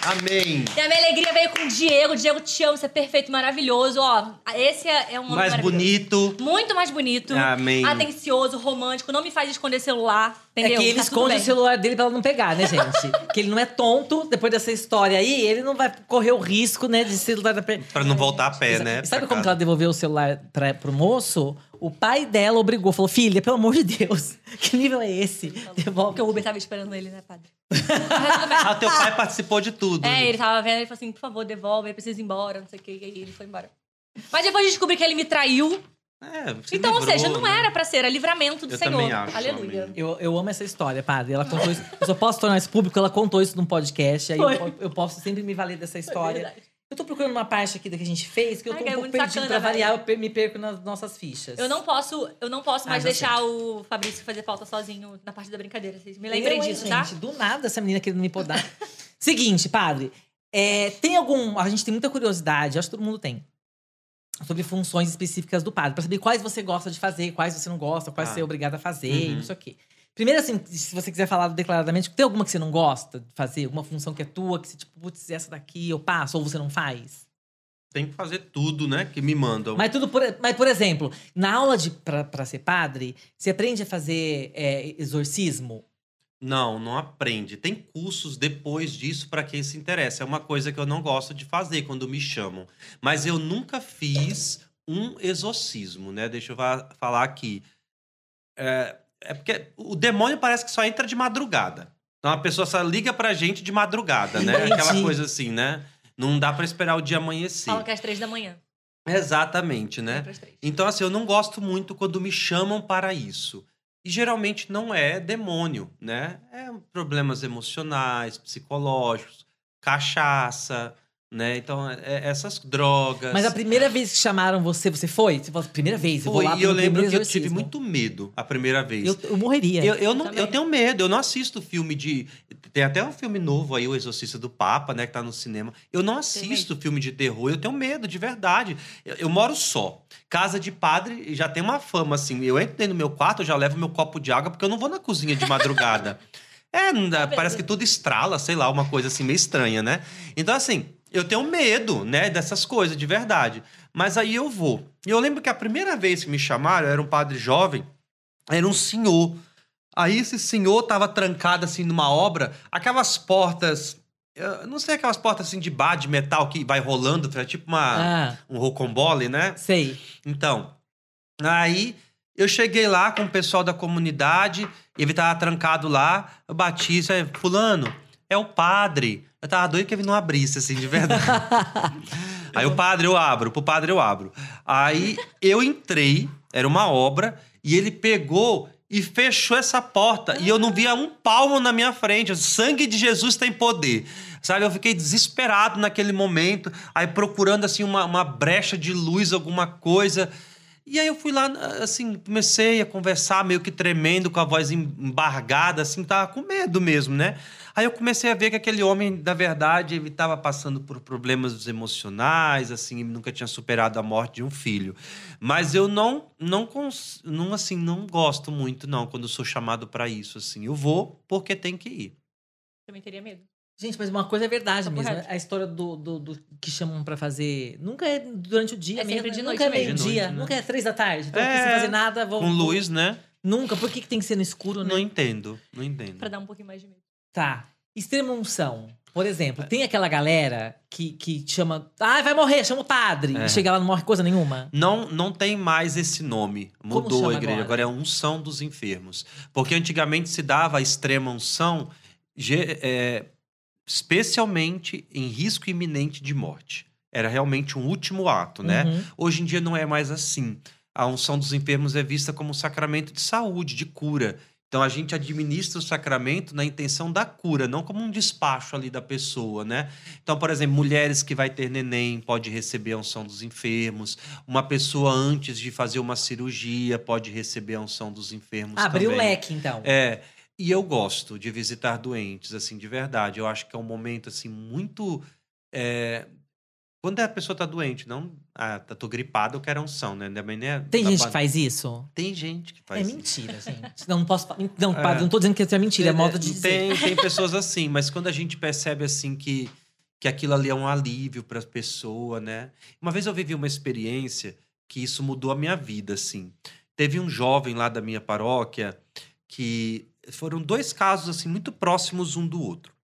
Amém. E a minha alegria veio com o Diego. Diego, te amo, você é perfeito, maravilhoso. Ó, esse é, é um homem Mais bonito. Muito mais bonito. Amém. Atencioso, romântico. Não me faz esconder celular. É Entendeu? que ele Tá esconde o celular dele pra ela não pegar, né, gente? que ele não é tonto. Depois dessa história aí, ele não vai correr o risco, né, de celular Pra não voltar a pé, né? Sabe como que casa. ela devolveu o celular pra, pro moço? O pai dela obrigou, falou: Filha, pelo amor de Deus, que nível é esse? Devolve. Porque o Uber tava esperando ele, né, padre? Ah, teu pai participou de tudo. É, ele tava vendo, ele falou assim, por favor, devolve, eu preciso ir embora, não sei o que, e aí ele foi embora. Mas depois descobri que ele me traiu. É, você então, ou livrou, seja, não né? era pra ser, era livramento do Eu Senhor. também acho, Aleluia. amém. Eu, eu amo essa história, padre. Ela contou isso. Eu só posso tornar isso público, ela contou isso num podcast. Aí eu, eu posso sempre me valer dessa história. verdade. Eu tô procurando uma parte aqui da que a gente fez, que eu Ai, tô é um pouco muito perdido pra variar, eu me perco nas nossas fichas. Eu não posso, eu não posso Ah, mais já deixar o Fabrício fazer pauta sozinho na parte da brincadeira. Vocês me lembrem Eu, hein, disso, tá? gente, Do nada essa menina querendo me podar. Seguinte, padre. é, tem algum. A gente tem muita curiosidade, acho que todo mundo tem. sobre funções específicas do padre, pra saber quais você gosta de fazer, quais você não gosta, quais Ah. você é obrigado a fazer, e Uhum. não sei o quê. Primeiro, assim, se você quiser falar declaradamente, tem alguma que você não gosta de fazer? Alguma função que é tua, que você, tipo, putz, essa daqui eu passo, ou você não faz? Tem que fazer tudo, né? Que me mandam. Mas tudo por, mas, por exemplo, na aula de pra, pra ser padre, você aprende a fazer é, exorcismo? Não, não aprende. Tem cursos depois disso para quem se interessa. É uma coisa que eu não gosto de fazer quando me chamam. Mas eu nunca fiz um exorcismo, né? Deixa eu fa- falar aqui. É, é porque o demônio parece que só entra de madrugada. Então a pessoa só liga pra gente de madrugada, né? Entendi. Aquela coisa assim, né? Não dá pra esperar o dia amanhecer. Falam que é às três da manhã. Exatamente, né? Então, assim, eu não gosto muito quando me chamam para isso. E geralmente não é demônio, né? É problemas emocionais, psicológicos, cachaça, né? Então, é- essas drogas. Mas a primeira vez que chamaram você, você foi? Você falou, primeira vez, eu vou lá e eu lembro que eu tive exorcismo." muito medo a primeira vez. Eu, eu morreria. Eu, eu, não, eu tenho medo, eu não assisto filme de. Tem até um filme novo aí, O Exorcista do Papa, né, que tá no cinema. Eu não assisto filme de terror, eu tenho medo, de verdade. Eu, eu moro só. Casa de padre já tem uma fama, assim. Eu entro dentro do meu quarto, eu já levo meu copo de água, porque eu não vou na cozinha de madrugada. é, dá- parece que tudo estrala, sei lá, uma coisa assim meio estranha, né? Então, assim, eu tenho medo, né, dessas coisas, de verdade. Mas aí eu vou. E eu lembro que a primeira vez que me chamaram, era um padre jovem, era um senhor. Aí esse senhor tava trancado assim numa obra, aquelas portas, eu não sei aquelas portas assim de bar de metal que vai rolando, é tipo uma Ah, um rocambole, né? sei. Então, aí eu cheguei lá com o pessoal da comunidade, ele tava trancado lá, eu bati, é fulano, é o padre. Eu tava doido que ele não abrisse assim de verdade. Aí o padre eu abro, pro padre eu abro. Aí eu entrei, era uma obra, e ele pegou e fechou essa porta. E eu não via um palmo na minha frente. O sangue de Jesus tem poder. Sabe, eu fiquei desesperado naquele momento, aí procurando assim uma, uma brecha de luz, alguma coisa. E aí eu fui lá, assim, comecei a conversar meio que tremendo, com a voz embargada, assim, tava com medo mesmo, né? Aí eu comecei a ver que aquele homem, na verdade, ele estava passando por problemas emocionais, assim, nunca tinha superado a morte de um filho. Mas eu não, não, cons- não assim, não gosto muito, não, quando sou chamado para isso, assim. Eu vou porque tem que ir. Também teria medo. Gente, mas uma coisa é verdade Tá mesmo. correto. A história do, do, do que chamam pra fazer. Nunca é durante o dia É mesmo. sempre de né? noite Nunca é meio-dia. De né? Nunca é três da tarde. Então, É, sem fazer nada, vou. Com luz, né? Nunca. Por que, que tem que ser no escuro, né? Não entendo, não entendo. Pra dar um pouquinho mais de medo. Tá. Extrema unção. Por exemplo, tem aquela galera que, que chama. Ah, vai morrer, chama o padre. É. E chega lá não morre coisa nenhuma. Não, não tem mais esse nome. Mudou a igreja. agora? Agora? é unção dos enfermos. Porque antigamente se dava a extrema unção ge- é, especialmente em risco iminente de morte. Era realmente um último ato, né? Uhum. Hoje em dia não é mais assim. A unção dos enfermos é vista como um sacramento de saúde, de cura. Então a gente administra o sacramento na intenção da cura, não como um despacho ali da pessoa, né? Então, por exemplo, mulheres que vai ter neném pode receber a unção dos enfermos. Uma pessoa antes de fazer uma cirurgia pode receber a unção dos enfermos Abriu o leque, então. É, e eu gosto de visitar doentes, assim, de verdade. Eu acho que é um momento, assim, muito. é, Quando a pessoa tá doente, não. Ah, tá- tô gripado, eu quero unção, né? Também, né? Tem gente que faz isso? Tem gente que faz é isso. mentira, gente. Não, não posso. Não, É. padre, não tô dizendo que isso é mentira, é modo de dizer. Tem, tem pessoas assim, mas quando a gente percebe, assim, que, que aquilo ali é um alívio para a pessoa, né? Uma vez eu vivi uma experiência que isso mudou a minha vida, assim. Teve um jovem lá da minha paróquia que foram dois casos, assim, muito próximos um do outro.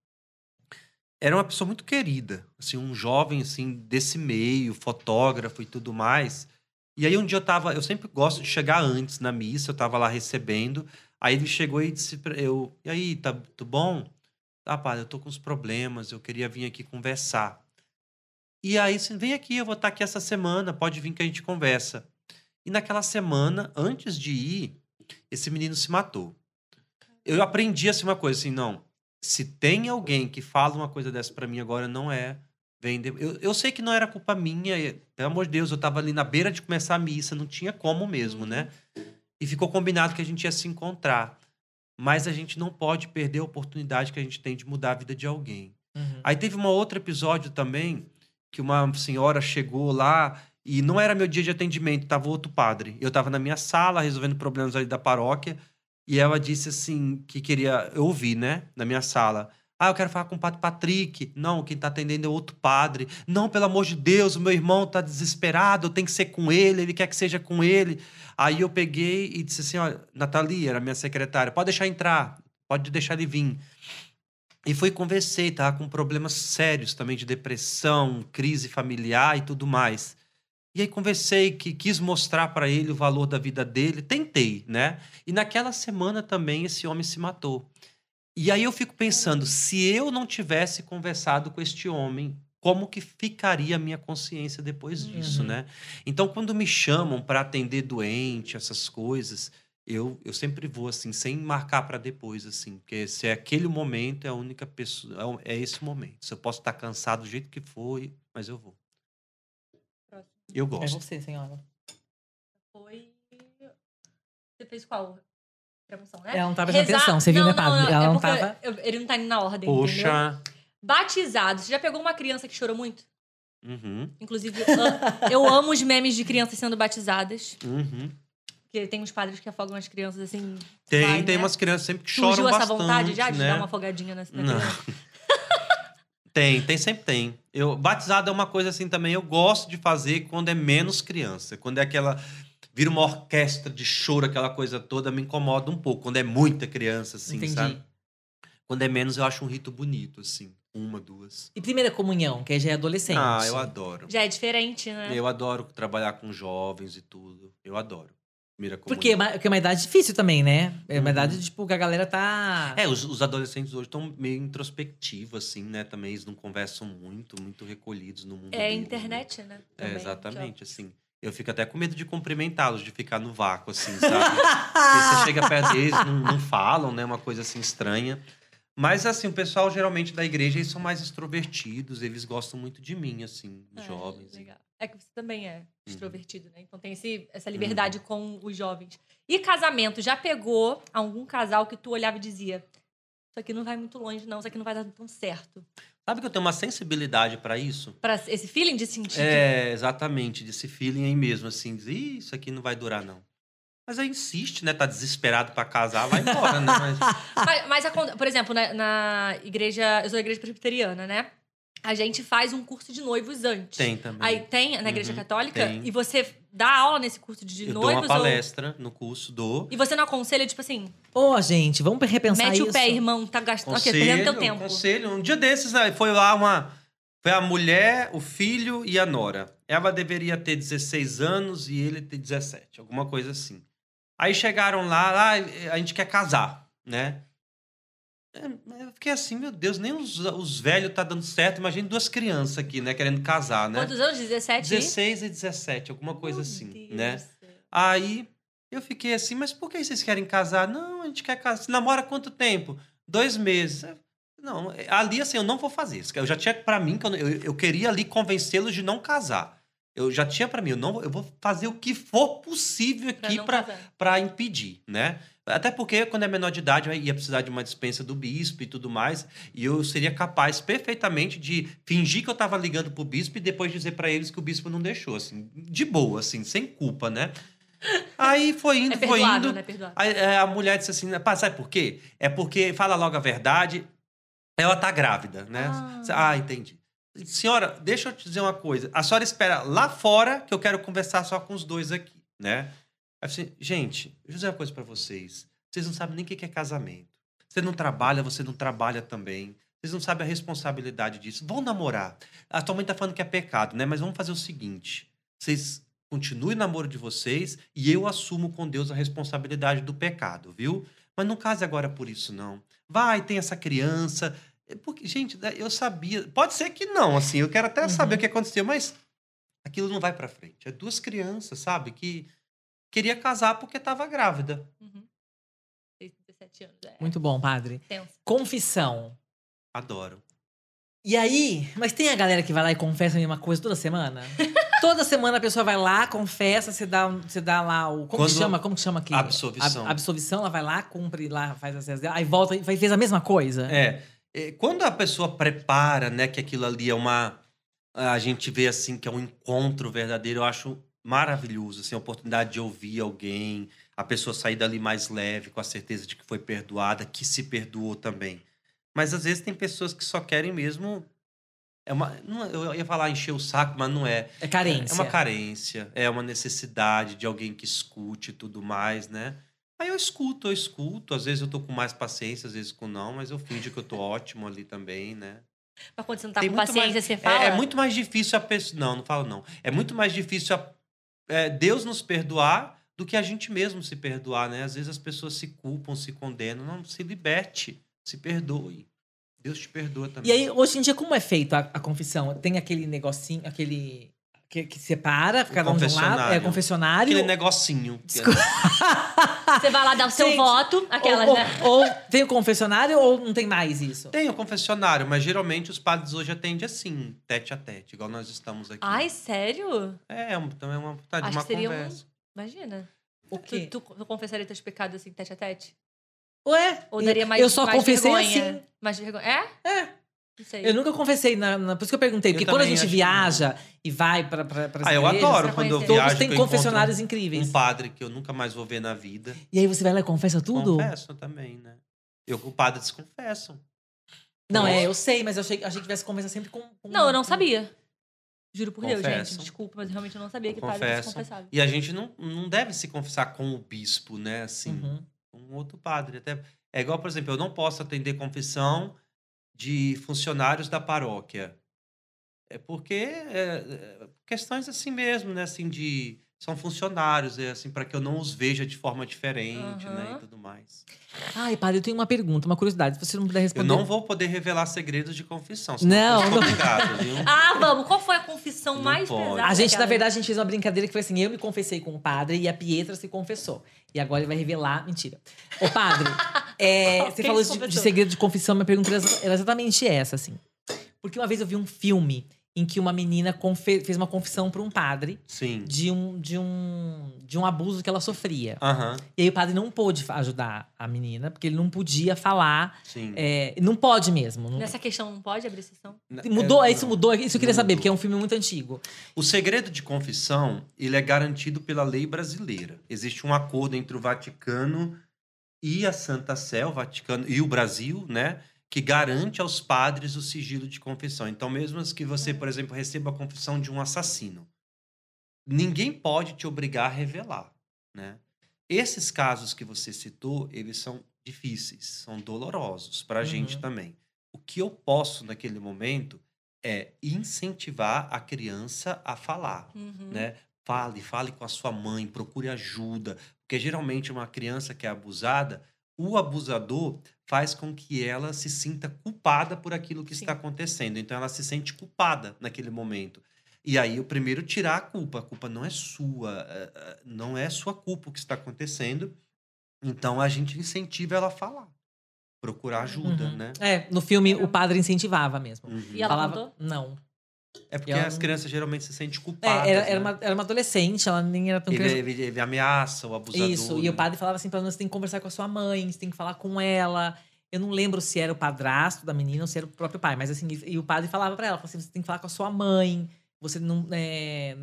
Era uma pessoa muito querida, assim, um jovem, assim, desse meio, fotógrafo e tudo mais. E aí um dia eu tava, eu sempre gosto de chegar antes na missa, eu tava lá recebendo, Aí ele chegou e disse pra eu, e aí, tá tudo bom? Ah, eu tô com uns problemas, eu queria vir aqui conversar. E aí, assim, vem aqui, eu vou estar aqui essa semana, pode vir que a gente conversa. E naquela semana, antes de ir, esse menino se matou. Eu aprendi assim uma coisa, assim, não, se tem alguém que fala uma coisa dessa pra mim agora, não é vender. Eu, eu sei que não era culpa minha, e, pelo amor de Deus, eu tava ali na beira de começar a missa, não tinha como mesmo, né? E ficou combinado que a gente ia se encontrar. Mas a gente não pode perder a oportunidade que a gente tem de mudar a vida de alguém. Uhum. Aí teve um outro episódio também que uma senhora chegou lá E não era meu dia de atendimento, tava outro padre. Eu tava na minha sala resolvendo problemas ali da paróquia. E ela disse assim que queria eu ouvir, né, na minha sala. Ah, eu quero falar com o padre Patrick. Não, quem tá atendendo é outro padre. Não, pelo amor de Deus, o meu irmão tá desesperado, tem que ser com ele, ele quer que seja com ele. Aí eu peguei e disse assim: olha, Nathalie, era minha secretária, pode deixar entrar, pode deixar ele vir. E fui conversei, tava com problemas sérios também de depressão, crise familiar e tudo mais. E aí conversei, que quis mostrar para ele o valor da vida dele, tentei, né? E naquela semana também esse homem se matou. E aí eu fico pensando, se eu não tivesse conversado com este homem, como que ficaria a minha consciência depois disso, Uhum. né? Então, quando me chamam para atender doente, essas coisas, eu, eu sempre vou assim, sem marcar para depois, assim, porque se é aquele momento, é a única pessoa, é é esse momento. Se eu posso estar cansado do jeito que for, mas eu vou. Eu É gosto. você, senhora. Foi. Você fez qual? Premoção, né? Ela não tava prestando Rezar- atenção, você viu, não, né, não, não, Ela é não porque tava- eu- ele não tá indo na ordem, entendeu? Poxa. Batizado. Você já pegou uma criança que chorou muito? Uhum, Inclusive, eu- eu amo os memes de crianças sendo batizadas. uhum. Porque tem uns padres que afogam as crianças assim. Tem, vai, tem né? umas crianças sempre que choram Surgiu essa bastante, vontade já de né? dar uma afogadinha nessa Não. Tem, tem, sempre tem. Eu, batizado é uma coisa assim também, eu gosto de fazer quando é menos criança. Quando é aquela. Vira uma orquestra de choro, aquela coisa toda, me incomoda um pouco. Quando é muita criança, assim, Entendi. sabe? Quando é menos, eu acho um rito bonito, assim. Uma, duas. E primeira comunhão, que já é adolescente. Ah, eu adoro. Já é diferente, né? Eu adoro trabalhar com jovens e tudo. Eu adoro. Primeira Porque, é comunhão. uma- porque é uma idade difícil também, né? É uma Uhum. idade, tipo, que a galera tá. É, os, os adolescentes hoje estão meio introspectivos, assim, né? Também eles não conversam muito, muito recolhidos no mundo É deles, né? internet, né? É, Também, exatamente, assim. Eu fico até com medo de cumprimentá-los, de ficar no vácuo, assim, sabe? Porque você chega perto deles, não, não falam, né? Uma coisa assim estranha. Mas, assim, o pessoal geralmente da igreja, eles são mais extrovertidos, eles gostam muito de mim, assim, os É, jovens. legal. É que você também é Uhum. extrovertido, né? Então tem esse, essa liberdade com os jovens. E casamento, já pegou algum casal que tu olhava e dizia: Isso aqui não vai muito longe, não, isso aqui não vai dar tão certo. Sabe que eu tenho uma sensibilidade para isso? Pra esse feeling de sentir. É, exatamente, desse feeling aí mesmo, assim, dizer, "Ih, isso aqui não vai durar, não. Mas aí insiste, né? Tá desesperado para casar, vai embora, né? Mas, Mas, mas por exemplo, na, na igreja. Eu sou da igreja presbiteriana, né? A gente faz um curso de noivos antes. tem também. Aí tem na igreja Uhum, católica tem. e você dá aula nesse curso de eu dou noivos uma palestra no curso, dou. ou e você não aconselha tipo assim, Pô, gente, vamos repensar mete isso. o pé, irmão, tá gastando, ok, perdendo teu tempo. Conselho. Um dia desses, né, foi lá uma. Foi a mulher, o filho e a nora. Ela deveria ter 16 anos e ele ter 17, alguma coisa assim. Aí chegaram lá, ah, a gente quer casar, né? É, Eu fiquei assim, meu Deus, nem os, os velhos tá dando certo. Imagina duas crianças aqui, né? Querendo casar, né? Quantos anos? 17? 16 e 17, alguma coisa Meu assim, Deus né? céu. Aí eu fiquei assim, mas por que vocês querem casar? Não, a gente quer casar. Você namora quanto tempo? Dois meses. Não, ali assim, eu não vou fazer isso. Eu já tinha pra mim, que eu, eu, eu queria ali convencê-los de não casar. Eu já tinha pra mim, eu, não, vou- eu vou fazer o que for possível aqui para impedir, né? Até porque quando é menor de idade eu ia precisar de uma dispensa do bispo e tudo mais, e eu seria capaz perfeitamente de fingir que eu tava ligando pro bispo e depois dizer pra eles que o bispo não deixou, assim, de boa, assim, sem culpa, né? Aí foi indo, É foi indo. né? Aí, é, a mulher disse assim, pá, sabe por quê? É porque, fala logo a verdade, ela tá grávida, né? Ah. Ah, entendi. Senhora, deixa eu te dizer uma coisa. A senhora espera lá fora que eu quero conversar só com os dois aqui, né? Aí falei, gente, deixa eu dizer uma coisa pra vocês. Vocês não sabem nem o que é casamento. Você não trabalha, você não trabalha também. Vocês não sabem a responsabilidade disso. Vão namorar. A tua mãe tá falando que é pecado, né? Mas vamos fazer o seguinte. Vocês continuem o namoro de vocês e eu assumo com Deus a responsabilidade do pecado, viu? Mas não case agora por isso, não. Vai, tem essa criança. É Porque, gente, eu sabia. Pode ser que não, assim. Eu quero até Uhum. saber o que aconteceu, mas aquilo não vai pra frente. É duas crianças, sabe? Que queria casar porque estava grávida. Uhum. 17 anos. É. Muito bom, padre. tenso. Confissão. Adoro. E aí, mas tem a galera que vai lá e confessa a mesma coisa toda semana? toda semana a pessoa vai lá, confessa, você dá, você dá lá o. Como que Quando- chama? Como que chama aqui? Absolvição. A, absolvição, ela vai lá, cumpre lá, faz as dela, aí volta e fez a mesma coisa. É, é, quando a pessoa prepara, né, que aquilo ali é uma a gente vê assim que é um encontro verdadeiro, eu acho maravilhoso, assim, a oportunidade de ouvir alguém, a pessoa sair dali mais leve, com a certeza de que foi perdoada, que se perdoou também. Mas às vezes tem pessoas que só querem mesmo é uma, não, eu ia falar encher o saco, mas não é. É carência. É uma carência, é uma necessidade de alguém que escute e tudo mais, né? Aí eu escuto, eu escuto. Às vezes eu tô com mais paciência, às vezes com não, mas eu finjo que eu tô ótimo ali também, né? Mas quando você não tá Tem com paciência, mais- você é- fala. É, muito mais difícil a pessoa. Não, não falo não. É muito mais difícil a- é, Deus nos perdoar do que a gente mesmo se perdoar, né? Às vezes as pessoas se culpam, se condenam. Não, se liberte, se perdoe. Deus te perdoa também. E aí, hoje em dia, como é feito a, a confissão? Tem aquele negocinho, aquele. Que, que separa, fica um de um lado. É confessionário. Aquele negocinho. Desculpa. Você vai lá dar o seu Gente, voto, aquelas, ou, né? ou, ou tem o confessionário ou não tem mais isso? Tem o confessionário, mas geralmente os padres hoje atendem assim, tete a tete, igual nós estamos aqui. Ai, sério? É, é um- também é uma, tá, de Acho uma que seria um- conversa. Imagina. O quê? Tu, tu, tu confessaria teus pecados assim, tete a tete? Ué? Ou daria mais eu só mais confessei vergonha? assim. Mais vergonha? É? É. Eu nunca confessei, na, na- por isso que eu perguntei. Eu Porque quando a gente acho que viaja e vai para pra, pras Ah, eu igrejas, adoro quando eu conhecer. Todos viajo. têm eu confessionários incríveis. Um padre que eu nunca mais vou ver na vida. E aí você vai lá e confessa tudo? Confesso também, né? Eu com o padre desconfessam. Não, é, eu sei, mas eu achei, achei que tivesse conversa sempre com. com- Não, eu não com- sabia. Juro por Deus, Confesso. gente. Desculpa, mas eu realmente não sabia que padre se confessava. E a gente não, não deve se confessar com o bispo, né? Assim, Uhum. com um outro padre. Até, é igual, por exemplo, eu não posso atender confissão de funcionários da paróquia. É porque é, é, questões assim mesmo, né? Assim, de. São funcionários, é assim, para que eu não os veja de forma diferente, né? Aham. E tudo mais. Ai, padre, eu tenho uma pergunta, uma curiosidade. Se você não puder Eu responder. não vou poder revelar segredos de confissão. Não, eu não. obrigado, viu? Ah, vamos. Qual foi a confissão Não mais pode. pesada? A gente, na verdade, a gente fez uma brincadeira que foi assim: eu me confessei com o padre e a Pietra se confessou. E agora ele vai revelar. Mentira. Ô, padre, é, você falou de, de segredo de confissão, minha pergunta era exa- era exatamente essa, assim. Porque uma vez eu vi um filme em que uma menina fez uma confissão para um padre Sim. de um, de, um, de um abuso que ela sofria. Aham, E aí o padre não pôde ajudar a menina, porque ele não podia falar. sim. é, não pode mesmo. não- Nessa questão não pode abrir sessão? Mudou, É, isso mudou, isso eu queria saber, mudou. porque é um filme muito antigo. O segredo de confissão, ele é garantido pela lei brasileira. Existe um acordo entre o Vaticano e a Santa Sé, o Vaticano e o Brasil, né? Que garante aos padres o sigilo de confissão. Então, mesmo que você, por exemplo, receba a confissão de um assassino, ninguém pode te obrigar a revelar, né? Esses casos que você citou, eles são difíceis, são dolorosos para a gente Uhum. também. O que eu posso naquele momento é incentivar a criança a falar, Uhum. né? Fale, fale com a sua mãe, procure ajuda, porque geralmente uma criança que é abusada, o abusador faz com que ela se sinta culpada por aquilo que Sim. está acontecendo. Então ela se sente culpada naquele momento. E aí o primeiro tirar a culpa, a culpa não é sua, eh, eh, não é sua culpa o que está acontecendo. Então a gente incentiva ela a falar, procurar ajuda, Uhum. né? É, no filme o padre incentivava mesmo. Uhum. E ela Falava, contou? não. É porque E ela as não- crianças geralmente se sentem É, culpadas. era, era, né? uma, era uma adolescente, ela nem era tão ele, criança. ele- ele ameaça o abusador. Isso, e o né? padre falava assim pra ela, você tem que conversar com a sua mãe, você tem que falar com ela. Eu não lembro se era o padrasto da menina ou se era o próprio pai, mas assim, e o padre falava pra ela, falava assim, você tem que falar com a sua mãe, você não, é,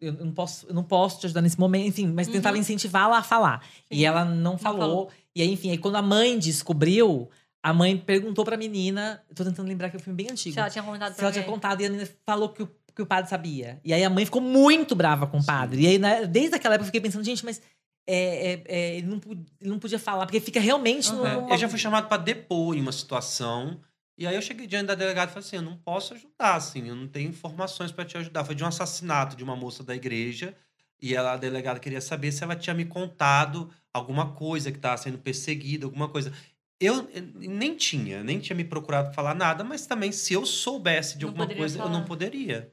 eu, não posso, eu não posso te ajudar nesse momento, enfim, mas Uhum. tentava incentivá-la a falar. E ela não falou. falou. E aí, enfim, aí quando a mãe descobriu, a mãe perguntou pra menina, eu tô tentando lembrar que é um filme bem antigo. Se ela tinha contado Se pra ela tinha alguém. contado e a menina falou que o, que o padre sabia. E aí a mãe ficou muito brava com o padre. E aí, né, desde aquela época, eu fiquei pensando, gente, mas é, é, é, ele, não, ele não podia falar, porque fica realmente Aham. numa- É, eu já fui chamado para depor em uma situação. E aí eu cheguei diante da delegada e falei assim: eu não posso ajudar, assim, eu não tenho informações para te ajudar. Foi de um assassinato de uma moça da igreja. E ela, a delegada queria saber se ela tinha me contado alguma coisa que estava sendo perseguida, alguma coisa. Eu eh, nem tinha, nem tinha me procurado falar nada, mas também se eu soubesse de Não alguma coisa, eu falar. não poderia.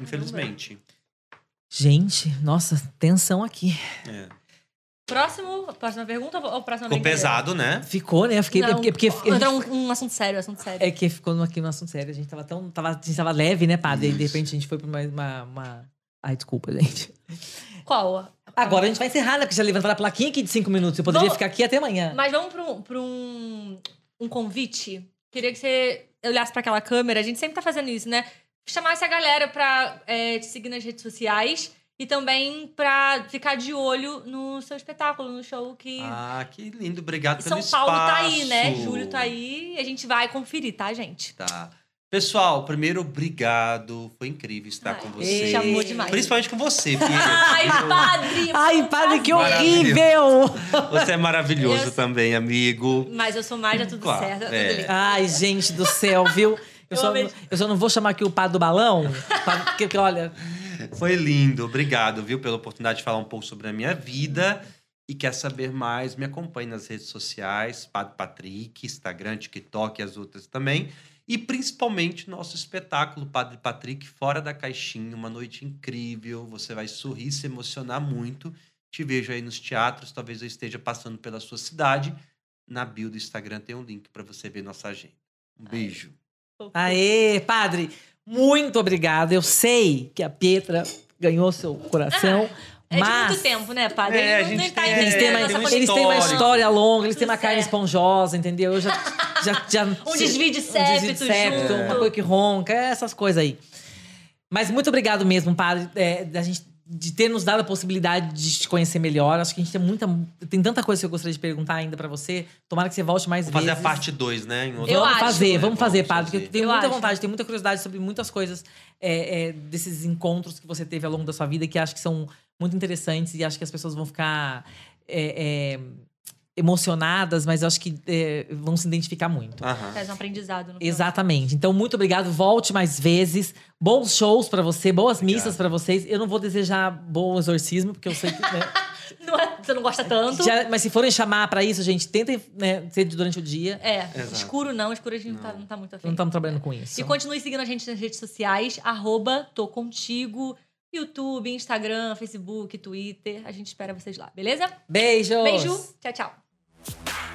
Infelizmente. Gente, nossa, tensão aqui. É. Próximo, próxima pergunta ou próxima Ficou pesado, né? Ficou, né? Eu fiquei. Não, porque, porque gente- um, um assunto sério, assunto sério. é que ficou aqui no assunto sério. A gente tava tão. Tava, a gente tava leve, né, padre? E de repente a gente foi pra uma. uma, uma- Ai, desculpa, gente. Qual? Agora a gente vai encerrar, né? Porque já levantaram a plaquinha aqui de cinco minutos. Eu poderia Vamos- ficar aqui até amanhã. Mas vamos para um, pra um, um convite. Queria que você olhasse para aquela câmera. A gente sempre tá fazendo isso, né? chamar essa galera pra é, te seguir nas redes sociais e também pra ficar de olho no seu espetáculo, no show que. Ah, que lindo. Obrigado e pelo São espaço. Paulo tá aí, né? Julho tá aí e a gente vai conferir, tá, gente? Tá. Pessoal, primeiro, obrigado. Foi incrível estar Ai, com Ei. vocês. Chamou demais. Principalmente com você, filha. Ai, padre! Ai, padre, que horrível! Você é maravilhoso Eu- também, amigo. Mas eu sou mais, é tudo Claro, certo, é tudo é. lindo. Ai, gente do céu, viu? Eu, Eu só, amei. eu só não vou chamar aqui o padre do balão, porque, olha, Foi lindo. Obrigado, viu, pela oportunidade de falar um pouco sobre a minha vida. E quer saber mais, me acompanhe nas redes sociais, Padre Patrick, Instagram, TikTok e as outras também. E principalmente nosso espetáculo Padre Patrick Fora da Caixinha, uma noite incrível. Você vai sorrir, se emocionar muito. Te vejo aí nos teatros, talvez eu esteja passando pela sua cidade. Na bio do Instagram tem um link para você ver nossa agenda. Um beijo. aê, padre, muito obrigado. Eu sei que a Pietra ganhou seu coração, É de mas... muito tempo, né, padre? É, a Ele não- gente não tá tem- Eles têm, uma, um eles têm uma história longa, eles têm uma carne esponjosa, entendeu? Eu já, já, já, Um desvio de um desvio de septo septo, junto. uma coisa que ronca, essas coisas aí. Mas muito obrigado mesmo, padre, é, da gente de ter nos dado a possibilidade de te conhecer melhor. Acho que a gente tem muita tem tanta coisa que eu gostaria de perguntar ainda pra você. Tomara que você volte mais Vamos fazer vezes. a parte 2, né? em outro- Eu vamos acho. fazer, É, vamos fazer, vamos padre, porque fazer. eu tenho Eu muita acho. vontade, tenho muita curiosidade sobre muitas coisas é, é, desses encontros que você teve ao longo da sua vida que acho que são muito interessantes e acho que as pessoas vão ficar é, é, emocionadas, mas eu acho que é, vão se identificar muito. Aham. Faz um aprendizado. Exatamente. Então, muito obrigado. Volte mais vezes. Bons shows pra você, boas missas pra vocês. Eu não vou desejar bom exorcismo, porque eu sei que. né, Não é- você não gosta tanto. já- mas se forem chamar pra isso, gente, tentem né, ser durante o dia. É, Exato. escuro não, escuro a gente não, tá, não tá muito afim. Não estamos trabalhando com isso. E continue seguindo a gente nas redes sociais, arroba tô contigo, YouTube, Instagram, Facebook, Twitter. A gente espera vocês lá, beleza? Beijos! Beijo, tchau, tchau. Bye.